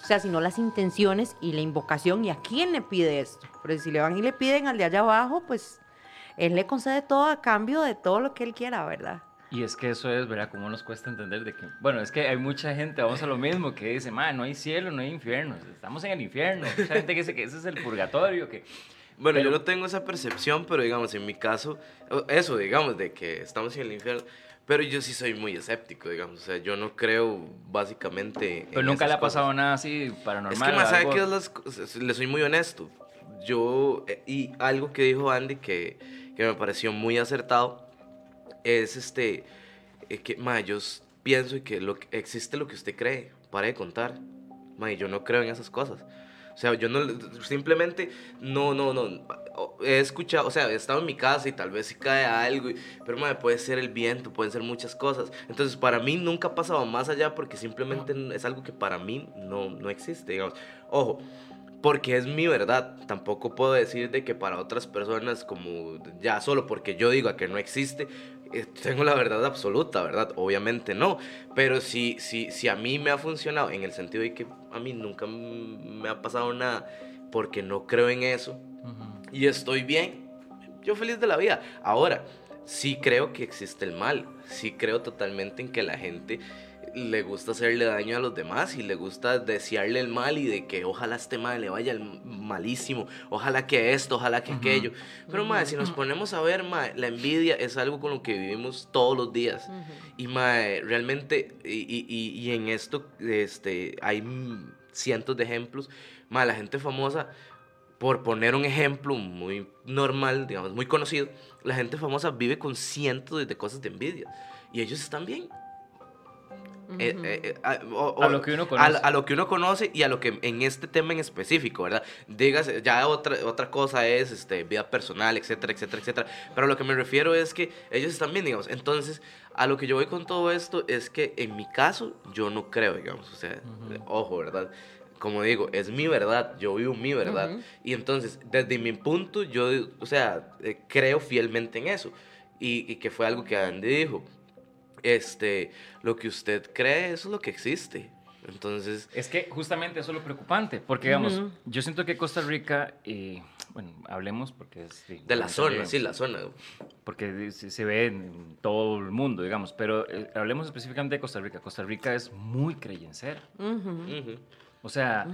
[SPEAKER 2] o sea, sino las intenciones y la invocación y a quién le pide esto. Porque si le van y le piden al de allá abajo, pues él le concede todo a cambio de todo lo que él quiera, ¿verdad?
[SPEAKER 3] Y es que eso es, ¿verdad? Como nos cuesta entender de que, bueno, es que hay mucha gente, vamos a lo mismo, que dice, man, no hay cielo, no hay infierno, estamos en el infierno. Mucha gente que dice que ese es el purgatorio, que...
[SPEAKER 1] Bueno,
[SPEAKER 3] Pero-
[SPEAKER 1] yo no tengo esa percepción, pero digamos, en mi caso, eso, digamos, de que estamos en el infierno, pero yo sí soy muy escéptico, digamos, o sea, yo no creo básicamente...
[SPEAKER 3] Pero
[SPEAKER 1] en
[SPEAKER 3] nunca
[SPEAKER 1] esas
[SPEAKER 3] le ha
[SPEAKER 1] cosas.
[SPEAKER 3] pasado nada así paranormal.
[SPEAKER 1] Es que más sabe que es las cosas- le soy muy honesto. Yo, eh, y algo que dijo Andy que, que me pareció muy acertado, es este, eh, que, ma, yo pienso que, lo, que existe lo que usted cree, para de contar. Ma, y yo no creo en esas cosas. O sea, yo no, simplemente, no, no, no, he escuchado, o sea, he estado en mi casa y tal vez si cae algo, y- pero madre, puede ser el viento, pueden ser muchas cosas. Entonces, para mí nunca ha pasado más allá porque simplemente es algo que para mí no, no existe, digamos. Ojo, porque es mi verdad. Tampoco puedo decir de que para otras personas, como ya solo porque yo diga que no existe, tengo la verdad absoluta, ¿verdad? Obviamente no. Pero si, si, si a mí me ha funcionado, en el sentido de que a mí nunca me ha pasado nada porque no creo en eso
[SPEAKER 3] Ujú.
[SPEAKER 1] y estoy bien, yo feliz de la vida. Ahora, sí creo que existe el mal. Sí creo totalmente en que la gente le gusta hacerle daño a los demás y le gusta desearle el mal y de que ojalá este mal le vaya el malísimo, ojalá que esto, ojalá que aquello. Pero madre, si nos ponemos a ver, madre, la envidia es algo con lo que vivimos todos los días. Y mae, realmente, y, y- y- en esto este, hay cientos de ejemplos. Mae, la gente famosa, por poner un ejemplo muy normal, digamos, muy conocido, la gente famosa vive con cientos de cosas de envidia. Y ellos están bien. Eh, eh, eh, a, o-
[SPEAKER 3] A lo que uno
[SPEAKER 1] a,
[SPEAKER 3] conoce.
[SPEAKER 1] a lo que uno conoce y a lo que en este tema en específico, ¿verdad? Digas, ya otra, otra cosa es este, vida personal, etcétera, etcétera, etcétera. Pero a lo que me refiero es que ellos están bien, digamos. Entonces, a lo que yo voy con todo esto es que en mi caso, yo no creo, digamos. O sea,
[SPEAKER 3] Ujú.
[SPEAKER 1] ojo, ¿verdad? Como digo, es mi verdad, yo vivo mi verdad.
[SPEAKER 2] Ujú.
[SPEAKER 1] Y entonces, desde mi punto, yo, o sea, eh, creo fielmente en eso. Y, y que fue algo que Andy dijo. Este, lo que usted cree, eso es lo que existe. Entonces,
[SPEAKER 3] Es que justamente eso es lo preocupante, porque digamos,
[SPEAKER 2] Ujú.
[SPEAKER 3] yo siento que Costa Rica, y bueno, hablemos porque es...
[SPEAKER 1] de la zona, sí, la zona.
[SPEAKER 3] Porque se, ve en todo el mundo, digamos, pero eh, hablemos específicamente de Costa Rica. Costa Rica es muy creyencera.
[SPEAKER 2] Ujú,
[SPEAKER 1] Ujú.
[SPEAKER 3] O sea,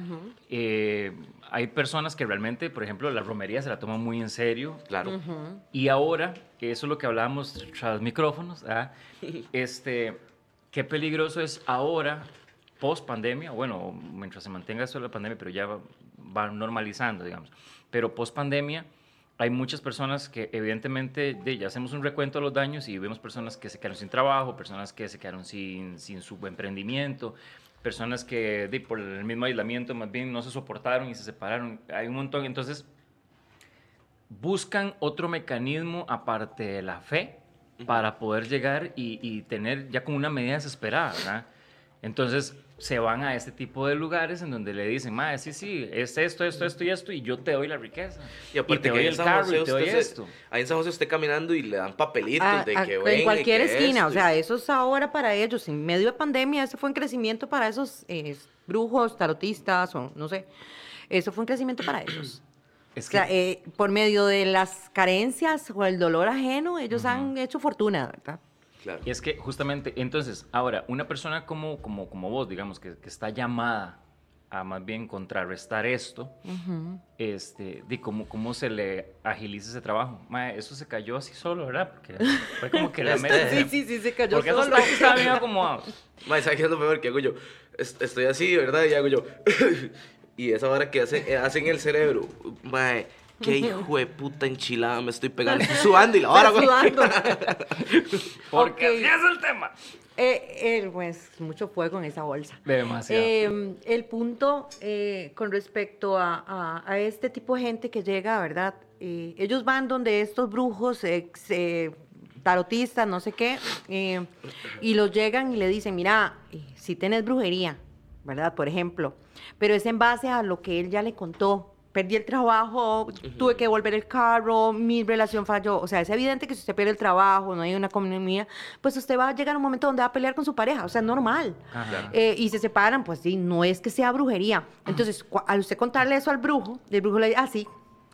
[SPEAKER 3] eh, hay personas que realmente, por ejemplo, la romería se la toman muy en serio.
[SPEAKER 1] Claro.
[SPEAKER 3] Y ahora, que eso es lo que hablábamos tras micrófonos, ¿ah? este, qué peligroso es ahora, post pandemia, bueno, mientras se mantenga esto de la pandemia, pero ya va, va normalizando, digamos. Pero post pandemia, hay muchas personas que evidentemente de, ya hacemos un recuento de los daños y vemos personas que se quedaron sin trabajo, personas que se quedaron sin, sin su emprendimiento, personas que de, por el mismo aislamiento más bien no se soportaron y se separaron. Hay un montón, entonces buscan otro mecanismo aparte de la fe para poder llegar y, y tener ya como una medida desesperada, ¿verdad? Entonces se van a este tipo de lugares en donde le dicen, madre, sí, sí, es esto, esto, esto y esto, y yo te doy la riqueza.
[SPEAKER 1] Y aparte
[SPEAKER 3] te
[SPEAKER 1] que
[SPEAKER 3] doy el carro
[SPEAKER 1] José
[SPEAKER 3] y te doy
[SPEAKER 1] se-
[SPEAKER 3] esto.
[SPEAKER 1] ahí en San José usted caminando y le dan papelitos
[SPEAKER 2] Ah,
[SPEAKER 1] de
[SPEAKER 2] ah,
[SPEAKER 1] que
[SPEAKER 2] en cualquier
[SPEAKER 1] que
[SPEAKER 2] esquina,
[SPEAKER 1] esto
[SPEAKER 2] o
[SPEAKER 1] y-
[SPEAKER 2] sea, eso es ahora para ellos. En medio de pandemia, ese fue un crecimiento para esos eh, brujos, tarotistas, o no sé. Eso fue un crecimiento para ellos.
[SPEAKER 3] Es
[SPEAKER 2] O sea, eh, por medio de las carencias o el dolor ajeno, ellos han hecho fortuna, ¿verdad?
[SPEAKER 1] Claro.
[SPEAKER 3] Y es que justamente, entonces, ahora, una persona como, como, como vos, digamos, que, que está llamada a más bien contrarrestar esto, este, de cómo, cómo se le agiliza ese trabajo. Mae, eso se cayó así solo, ¿verdad? Porque fue como que la
[SPEAKER 1] Este-
[SPEAKER 3] meta...
[SPEAKER 2] Sí, sí, sí, se cayó
[SPEAKER 3] Porque
[SPEAKER 2] solo.
[SPEAKER 3] trastes estaban bien acomodados.
[SPEAKER 1] Mae, ¿sabes qué es lo peor que hago yo? Es- Estoy así, ¿verdad? Y hago yo. y esa hora que hace, eh, hacen el cerebro. Mae, qué hijo de puta enchilada me estoy pegando. Estoy sudando y la hora,
[SPEAKER 2] Está
[SPEAKER 1] güey.
[SPEAKER 2] sudando.
[SPEAKER 3] Porque
[SPEAKER 2] Ok.
[SPEAKER 3] así es el tema.
[SPEAKER 2] Eh, eh, pues mucho fuego en esa bolsa.
[SPEAKER 3] Demasiado.
[SPEAKER 2] Eh, el punto eh, con respecto a, a- a este tipo de gente que llega, ¿verdad? Eh, ellos van donde estos brujos, ex, eh, tarotistas, no sé qué, eh, y los llegan y le dicen, mira, si tenés brujería, ¿verdad? Por ejemplo, pero es en base a lo que él ya le contó. Perdí el trabajo, tuve que devolver el carro, mi relación falló. O sea, es evidente que si usted pierde el trabajo, no hay una economía, pues usted va a llegar a un momento donde va a pelear con su pareja. O sea, es normal.
[SPEAKER 3] Ajá.
[SPEAKER 2] Eh, y se separan, pues sí, no es que sea brujería. Entonces, al usted contarle eso al brujo, el brujo le dice, ah, sí,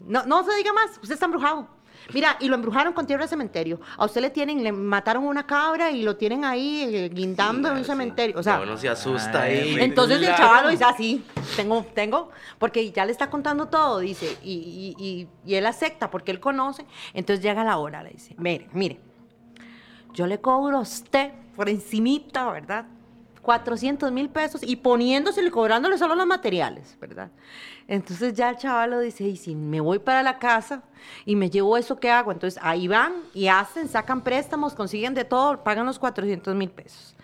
[SPEAKER 2] no, no se diga más, usted está embrujado. Mira, y lo embrujaron con tierra de cementerio. A usted le tienen, le mataron una cabra y lo tienen ahí eh, guindando en un
[SPEAKER 1] Sí.
[SPEAKER 2] cementerio. O sea,
[SPEAKER 1] se asusta ahí.
[SPEAKER 2] entonces el chaval lo dice así, tengo, tengo, porque ya le está contando todo, dice, y, y- y- y él acepta porque él conoce. Entonces llega la hora, le dice, mire, mire, yo le cobro a usted por encimita, ¿verdad? 400 mil pesos y poniéndosele y cobrándole solo los materiales, ¿verdad? Entonces ya el chaval lo dice, y si me voy para la casa y me llevo eso, ¿qué hago? Entonces ahí van y hacen, sacan préstamos, consiguen de todo, pagan los 400 mil pesos.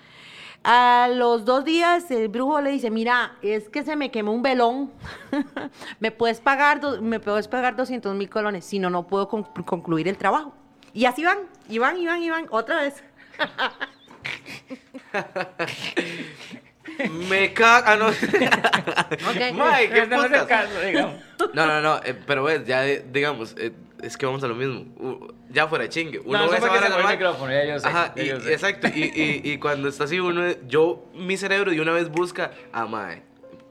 [SPEAKER 2] A los dos días el brujo le dice, mira, es que se me quemó un velón, me puedes pagar, me puedes pagar 200 mil colones, si no, no puedo con- concluir el trabajo. Y así van, y van, y van, y van, otra vez.
[SPEAKER 1] Me caga. Ah, no.
[SPEAKER 2] Ok.
[SPEAKER 1] Mae, qué
[SPEAKER 3] no
[SPEAKER 1] putas.
[SPEAKER 3] caso, digamos.
[SPEAKER 1] No, no, no, eh, pero ves, ya eh, digamos, eh, es que vamos a lo mismo. Uh, ya fuera de chingue. Uno
[SPEAKER 3] No,
[SPEAKER 1] ve esa vara
[SPEAKER 3] el
[SPEAKER 1] normal.
[SPEAKER 3] micrófono, ya yo sé,
[SPEAKER 1] Ajá,
[SPEAKER 3] ya
[SPEAKER 1] y-
[SPEAKER 3] yo sé.
[SPEAKER 1] exacto. Y, y, y cuando está así, uno, yo, mi cerebro de una vez busca, ah, mae,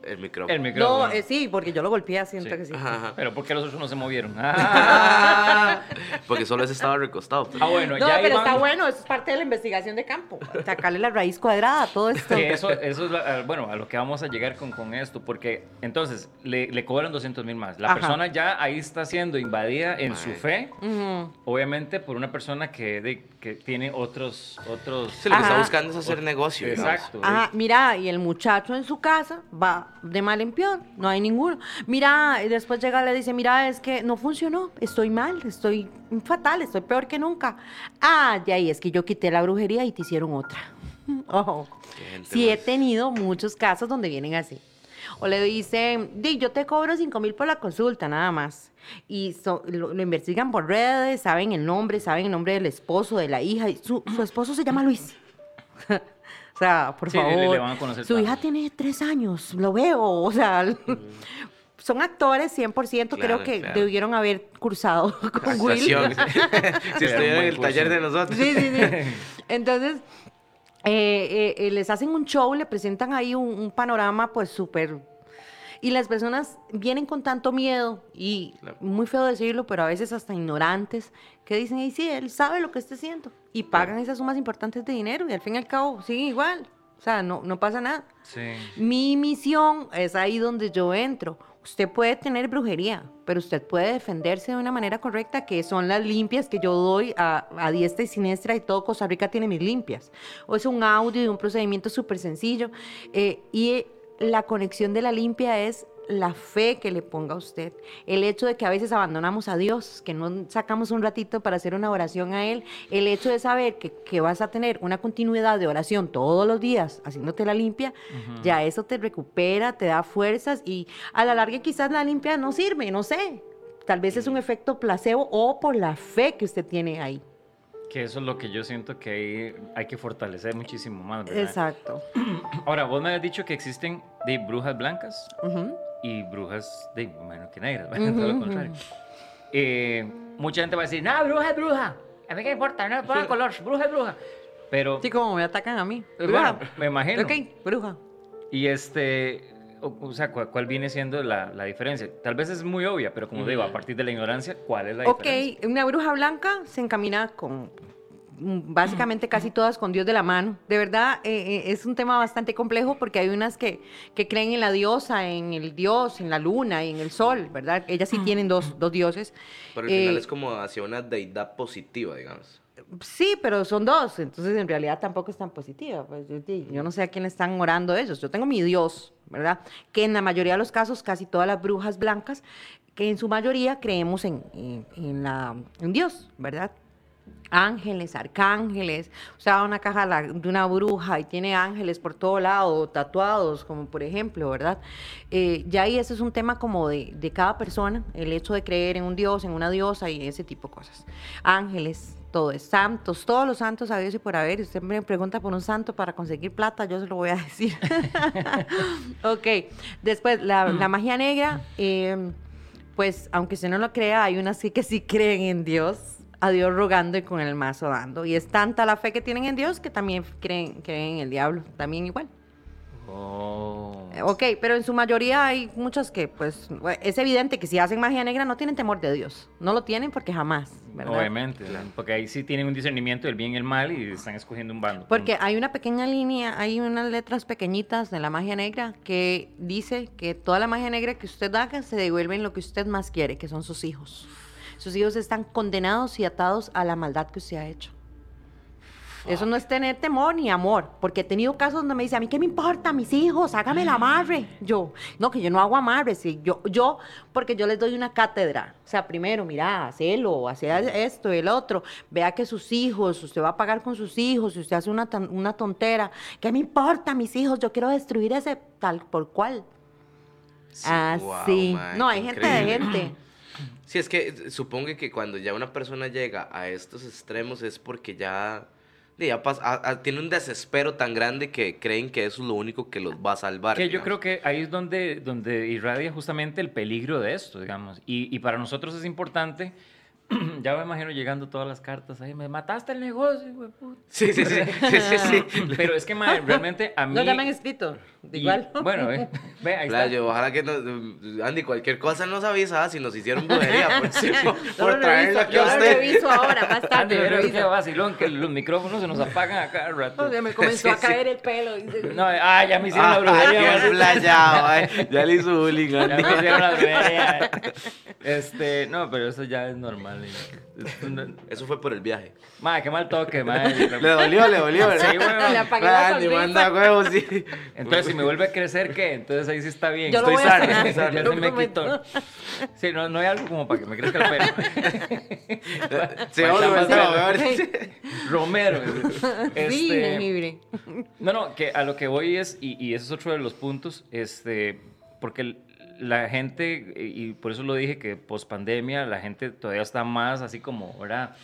[SPEAKER 1] el micrófono.
[SPEAKER 3] El micrófono.
[SPEAKER 2] No, eh, sí, porque yo lo golpeé, siento
[SPEAKER 3] Sí.
[SPEAKER 2] que sí.
[SPEAKER 1] Ajá, ajá.
[SPEAKER 3] Pero ¿por qué los otros no se movieron?
[SPEAKER 1] Porque solo ese estaba recostado. pero-
[SPEAKER 3] Ah, bueno,
[SPEAKER 2] No,
[SPEAKER 3] ya
[SPEAKER 2] pero
[SPEAKER 3] iban-
[SPEAKER 2] está bueno, eso es parte de la investigación de campo. Sacarle la raíz cuadrada a todo esto.
[SPEAKER 3] Que eso, eso es, la- bueno, a lo que vamos a llegar con, con esto, porque entonces le, le cobran 200 mil más. La
[SPEAKER 2] Ajá.
[SPEAKER 3] persona ya ahí está siendo invadida en su fe, obviamente por una persona que, de- que tiene otros... otros
[SPEAKER 1] Sí, lo que está buscando es hacer negocio.
[SPEAKER 3] Exacto.
[SPEAKER 2] Ajá, mira, y el muchacho en su casa va de mal en peor, no hay ninguno. Mira, y después llega y le dice, mira, es que no funcionó, estoy mal, estoy fatal, estoy peor que nunca. Ah, ya, y es que yo quité la brujería y te hicieron otra. Ojo.
[SPEAKER 1] Gente
[SPEAKER 2] Sí he tenido muchos casos donde vienen así. O le dicen, di, yo te cobro 5 mil por la consulta, nada más. Y so- lo, lo investigan por redes, saben el nombre, saben el nombre del esposo, de la hija. y su, su esposo se llama Luis. o sea, por
[SPEAKER 3] Sí,
[SPEAKER 2] favor.
[SPEAKER 3] le van a conocer
[SPEAKER 2] su
[SPEAKER 3] tanto.
[SPEAKER 2] hija tiene tres años, lo veo. O sea, son actores 100%. creo que
[SPEAKER 1] claro.
[SPEAKER 2] debieron haber cursado con Will.
[SPEAKER 1] Si estoy en el taller de nosotros.
[SPEAKER 2] Sí, sí, sí. Entonces, eh, eh, eh, les hacen un show, le presentan ahí un, un panorama pues súper... Y las personas vienen con tanto miedo y
[SPEAKER 1] Claro.
[SPEAKER 2] muy feo decirlo, pero a veces hasta ignorantes, que dicen, y sí, él sabe lo que está haciendo. Y pagan esas sumas importantes de dinero y al fin y al cabo siguen igual. O sea, no, no pasa nada.
[SPEAKER 3] Sí.
[SPEAKER 2] Mi misión es ahí donde yo entro. Usted puede tener brujería, pero usted puede defenderse de una manera correcta, que son las limpias que yo doy a, a diestra y siniestra y todo Costa Rica tiene mis limpias. O es un audio de un procedimiento súper sencillo. eh, y la conexión de la limpia es la fe que le ponga a usted. El hecho de que a veces abandonamos a Dios, que no sacamos un ratito para hacer una oración a Él. El hecho de saber que, que vas a tener una continuidad de oración todos los días haciéndote la limpia, ya eso te recupera, te da fuerzas y a la larga quizás la limpia no sirve, no sé. Tal vez es un efecto placebo o por la fe que usted tiene ahí.
[SPEAKER 3] Que eso es lo que yo siento que hay, hay que fortalecer muchísimo más, ¿verdad?
[SPEAKER 2] Exacto.
[SPEAKER 3] Ahora, vos me has dicho que existen de brujas blancas
[SPEAKER 2] Ujú.
[SPEAKER 3] Y brujas de, bueno, que negras, ¿verdad?
[SPEAKER 2] Ujú,
[SPEAKER 3] todo lo contrario. Eh, mucha gente va a decir, no, bruja es bruja. A mí qué importa, no ponga color, bruja es bruja. Pero,
[SPEAKER 2] Sí, como me atacan a mí. Bruja.
[SPEAKER 3] bueno, me imagino.
[SPEAKER 2] Ok, bruja.
[SPEAKER 3] Y este, o, o sea, ¿cuál, cuál viene siendo la, la diferencia? Tal vez es muy obvia, pero como digo, a partir de la ignorancia, ¿cuál es la
[SPEAKER 2] Ok,
[SPEAKER 3] diferencia?
[SPEAKER 2] una bruja blanca se encamina con básicamente casi todas con Dios de la mano. De verdad, eh, eh, es un tema bastante complejo porque hay unas que, que creen en la diosa, en el dios, en la luna y en el sol, ¿verdad? Ellas sí tienen dos, dos dioses.
[SPEAKER 1] Pero al final
[SPEAKER 2] Eh,
[SPEAKER 1] es como hacia una deidad positiva, digamos.
[SPEAKER 2] Sí, pero son dos, entonces en realidad tampoco es tan positiva. Pues, yo, no sé a quién le están orando ellos. Yo tengo mi Dios, ¿verdad? Que en la mayoría de los casos, casi todas las brujas blancas, que en su mayoría creemos en, en, en la, en Dios, ¿verdad? Ángeles, arcángeles, o sea, una caja de una bruja y tiene ángeles por todo lado, tatuados, como por ejemplo, ¿verdad? Eh, ya ahí ese es un tema como de, de cada persona, el hecho de creer en un dios, en una diosa y ese tipo de cosas. Ángeles, todo es santos, todos los santos a y por haber. Usted me pregunta por un santo para conseguir plata, yo se lo voy a decir. ok, después la, magia negra, eh, pues aunque usted no lo crea, hay unas que sí creen en Dios, a Dios rogando y con el mazo dando. Y es tanta la fe que tienen en Dios que también creen, creen en el diablo, también igual.
[SPEAKER 3] Oh.
[SPEAKER 2] Ok, pero en su mayoría hay muchos que, pues, es evidente que si hacen magia negra no tienen temor de Dios. No lo tienen porque jamás, ¿verdad?
[SPEAKER 3] Obviamente, porque ahí sí tienen un discernimiento del bien y el mal y están escogiendo un bando.
[SPEAKER 2] Porque hay una pequeña línea, hay unas letras pequeñitas de la magia negra que dice que toda la magia negra que usted haga se devuelve en lo que usted más quiere, que son sus hijos. Sus hijos están condenados y atados a la maldad que usted ha hecho. Eso no es tener temor ni amor, porque he tenido casos donde me dice, a mí qué me importa, mis hijos, hágame el amarre. Yo, no, que yo no hago amarres, sí, yo, yo, porque yo les doy una cátedra. O sea, primero, mira, hacelo, hace esto el otro. Vea que sus hijos, usted va a pagar con sus hijos, si usted hace una, una tontera, ¿qué me importa, mis hijos? Yo quiero destruir ese tal por cual.
[SPEAKER 1] Sí,
[SPEAKER 2] Así.
[SPEAKER 1] wow, mae,
[SPEAKER 2] no, hay gente de gente.
[SPEAKER 1] Sí, es que eh, supongo que cuando ya una persona llega a estos extremos es porque ya, ya pas- a- a- tiene un desespero tan grande que creen que eso es lo único que los va a salvar.
[SPEAKER 3] Que yo creo que ahí es donde, donde irradia justamente el peligro de esto, digamos. Y, y para nosotros es importante, ya me imagino llegando todas las cartas ahí, me mataste el negocio, puta".
[SPEAKER 1] Sí, sí, sí, sí, sí, sí.
[SPEAKER 3] Pero es que, mae, realmente a mí...
[SPEAKER 2] No, ya me han escrito.
[SPEAKER 3] y-
[SPEAKER 2] Igual.
[SPEAKER 3] Bueno, ve, ve, ahí está.
[SPEAKER 1] Ojalá que nos, Andy, cualquier cosa nos avisa si nos hicieron brujería por, por,
[SPEAKER 2] Yo lo
[SPEAKER 1] traerlo aquí
[SPEAKER 2] yo
[SPEAKER 1] a
[SPEAKER 2] lo
[SPEAKER 1] usted.
[SPEAKER 2] reviso ahora, más
[SPEAKER 3] Andy,
[SPEAKER 2] tarde. lo
[SPEAKER 3] pero
[SPEAKER 2] reviso.
[SPEAKER 3] vacilón, que los micrófonos se nos apagan a cada rato.
[SPEAKER 2] No, ya me comenzó a
[SPEAKER 1] Sí, sí.
[SPEAKER 2] caer el pelo. dice.
[SPEAKER 3] No, ah, ya me hicieron la
[SPEAKER 1] Ah,
[SPEAKER 3] brujería.
[SPEAKER 1] qué
[SPEAKER 3] mae.
[SPEAKER 1] playado, ay. Ya le hizo bullying,
[SPEAKER 3] Ya
[SPEAKER 1] Andy.
[SPEAKER 3] me hicieron la brujería. Este, no, pero eso ya es normal.
[SPEAKER 1] Eso fue por el viaje.
[SPEAKER 3] Madre, qué mal toque, madre.
[SPEAKER 1] Le dolió, le dolió, ¿verdad?
[SPEAKER 3] Sí, weón.
[SPEAKER 2] Le apagué la
[SPEAKER 1] Andy,
[SPEAKER 2] sonrisa.
[SPEAKER 1] manda huevos, sí.
[SPEAKER 3] Entonces, si me vuelve a crecer, ¿qué? Entonces ahí sí está bien.
[SPEAKER 2] Yo lo
[SPEAKER 3] Estoy
[SPEAKER 2] voy a
[SPEAKER 3] sano,
[SPEAKER 2] sanar,
[SPEAKER 3] estoy sano, ya
[SPEAKER 2] lo
[SPEAKER 3] se me quitó. Sí, no, no hay algo como para que me crezca el pelo.
[SPEAKER 1] Sí,
[SPEAKER 3] Para
[SPEAKER 1] vamos
[SPEAKER 3] más
[SPEAKER 1] a ver.
[SPEAKER 3] Romero.
[SPEAKER 2] Sí,
[SPEAKER 3] Este,
[SPEAKER 2] jengibre.
[SPEAKER 3] no, no, que a lo que voy es, y, y ese es otro de los puntos, este, porque el- la gente, y por eso lo dije, que post pandemia la gente todavía está más así como, ¿verdad?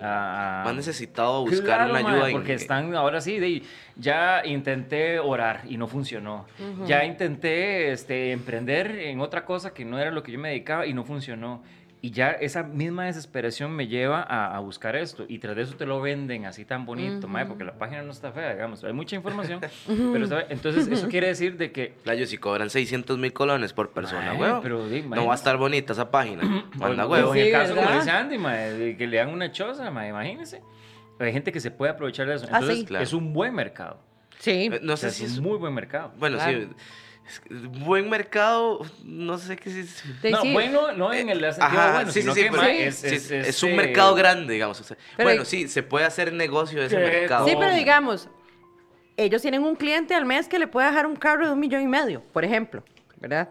[SPEAKER 3] Ah,
[SPEAKER 1] Más necesitado buscar
[SPEAKER 3] Claro,
[SPEAKER 1] una ayuda.
[SPEAKER 3] porque están ahora sí, de, ya intenté orar y no funcionó. Ya intenté este, emprender en otra cosa que no era lo que yo me dedicaba y no funcionó. Y ya esa misma desesperación me lleva a, a buscar esto. Y tras de eso te lo venden así tan bonito, mae, porque la página no está fea, digamos. Hay mucha información. pero está- entonces, eso quiere decir de que
[SPEAKER 1] Playo, si cobran 600 mil colones por persona, huevo.
[SPEAKER 3] pero di,
[SPEAKER 1] no va a estar bonita esa página. Manda huevo.
[SPEAKER 3] o en el
[SPEAKER 2] Sí,
[SPEAKER 3] caso, como
[SPEAKER 2] ¿verdad?
[SPEAKER 3] dice Andy, mae, de que le hagan una choza, mae, imagínense. Hay gente que se puede aprovechar de eso.
[SPEAKER 2] Ah,
[SPEAKER 3] Entonces,
[SPEAKER 2] sí.
[SPEAKER 1] Claro.
[SPEAKER 3] es un buen mercado.
[SPEAKER 2] Sí.
[SPEAKER 1] Eh, No
[SPEAKER 3] O sea,
[SPEAKER 1] sé si
[SPEAKER 3] es
[SPEAKER 1] es
[SPEAKER 3] un muy buen mercado.
[SPEAKER 1] Bueno,
[SPEAKER 2] Claro.
[SPEAKER 1] sí. Buen mercado, no sé qué es.
[SPEAKER 3] No,
[SPEAKER 2] sí.
[SPEAKER 3] bueno, no en el sentido
[SPEAKER 1] Ajá,
[SPEAKER 3] bueno,
[SPEAKER 1] sí,
[SPEAKER 3] sino
[SPEAKER 1] sí,
[SPEAKER 3] que
[SPEAKER 1] pero
[SPEAKER 3] es,
[SPEAKER 1] sí,
[SPEAKER 3] es,
[SPEAKER 1] es
[SPEAKER 3] es,
[SPEAKER 1] un
[SPEAKER 3] eh,
[SPEAKER 1] mercado grande, digamos. o sea,
[SPEAKER 2] Pero-
[SPEAKER 1] bueno, sí, se puede hacer negocio de ese mercado.
[SPEAKER 2] Sí, pero digamos, ellos tienen un cliente al mes que le puede dejar un carro de un millón y medio, por ejemplo, ¿verdad?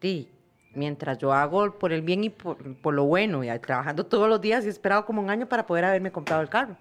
[SPEAKER 2] Sí, mientras yo hago por el bien y por, por lo bueno, y trabajando todos los días y he esperado como un año para poder haberme comprado el carro.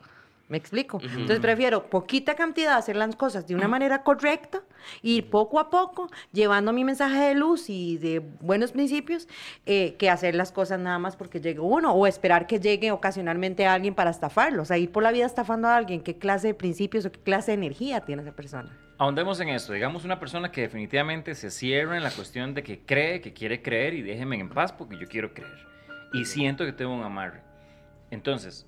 [SPEAKER 2] ¿Me explico? Entonces prefiero poquita cantidad hacer las cosas de una manera correcta y poco a poco llevando mi mensaje de luz y de buenos principios eh, que hacer las cosas nada más porque llegue uno o esperar que llegue ocasionalmente alguien para estafarlo. O sea, ir por la vida estafando a alguien, ¿qué clase de principios o qué clase de energía tiene esa persona?
[SPEAKER 3] Ahondemos en esto. Digamos una persona que definitivamente se cierra en la cuestión de que cree, que quiere creer y déjeme en paz porque yo quiero creer. Y siento que tengo un amarre. Entonces,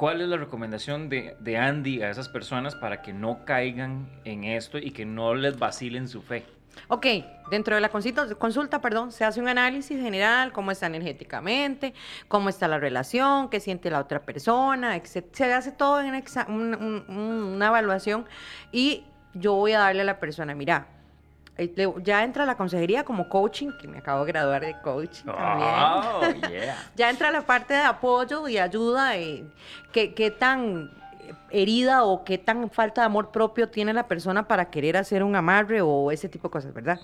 [SPEAKER 3] ¿cuál es la recomendación de, Andy a esas personas para que no caigan en esto y que no les vacilen su fe?
[SPEAKER 2] Ok, dentro de la consulta, consulta, perdón, se hace un análisis general, cómo está energéticamente, cómo está la relación, qué siente la otra persona, etc. Se hace todo en exa- un- un- un- una evaluación y yo voy a darle a la persona, mira, ya entra la consejería como coaching, que me acabo de graduar de coaching también.
[SPEAKER 3] Oh, yeah.
[SPEAKER 2] Ya entra la parte de apoyo y ayuda, y qué, qué tan herida o qué tan falta de amor propio tiene la persona para querer hacer un amarre o ese tipo de cosas, ¿verdad?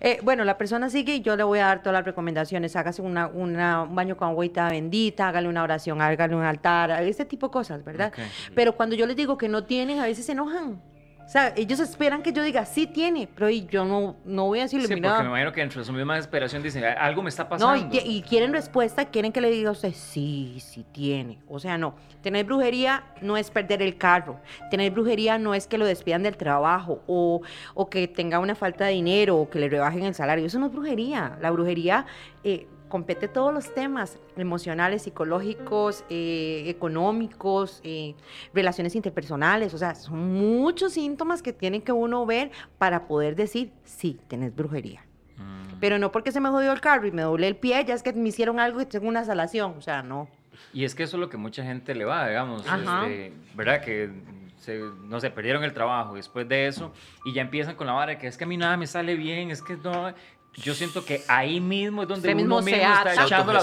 [SPEAKER 2] Eh, bueno, la persona sigue y yo le voy a dar todas las recomendaciones. Hágase una, una- un baño con agüita bendita, hágale una oración, hágale un altar, ese tipo de cosas, ¿verdad?
[SPEAKER 3] Ok.
[SPEAKER 2] Pero cuando yo les digo que no tienen, a veces se enojan. O sea, ellos esperan que yo diga, sí tiene, pero y yo no, no voy a decirle,
[SPEAKER 3] Sí,
[SPEAKER 2] mira,
[SPEAKER 3] porque me imagino que dentro de su misma desesperación dicen, algo me está
[SPEAKER 2] no,
[SPEAKER 3] pasando.
[SPEAKER 2] y, y quieren respuesta, quieren que le diga a usted, sí, sí tiene. O sea, no. Tener brujería no es perder el carro. Tener brujería no es que lo despidan del trabajo o, o que tenga una falta de dinero o que le rebajen el salario. Eso no es brujería. La brujería eh, compete todos los temas emocionales, psicológicos, eh, económicos, eh, relaciones interpersonales. O sea, son muchos síntomas que tiene que uno ver para poder decir, sí, tenés brujería.
[SPEAKER 3] Mm.
[SPEAKER 2] Pero no porque se me jodió el carro y me doblé el pie, ya es que me hicieron algo y tengo una salación. O sea, no.
[SPEAKER 3] Y es que eso es lo que mucha gente le va, digamos,
[SPEAKER 2] Ajá.
[SPEAKER 3] este, ¿verdad? Que, se, no sé, perdieron el trabajo después de eso y ya empiezan con la vara que es que a mí nada me sale bien, es que no... Yo siento que ahí mismo es donde uno
[SPEAKER 2] mismo se
[SPEAKER 3] mismo
[SPEAKER 2] ata.
[SPEAKER 3] está echando la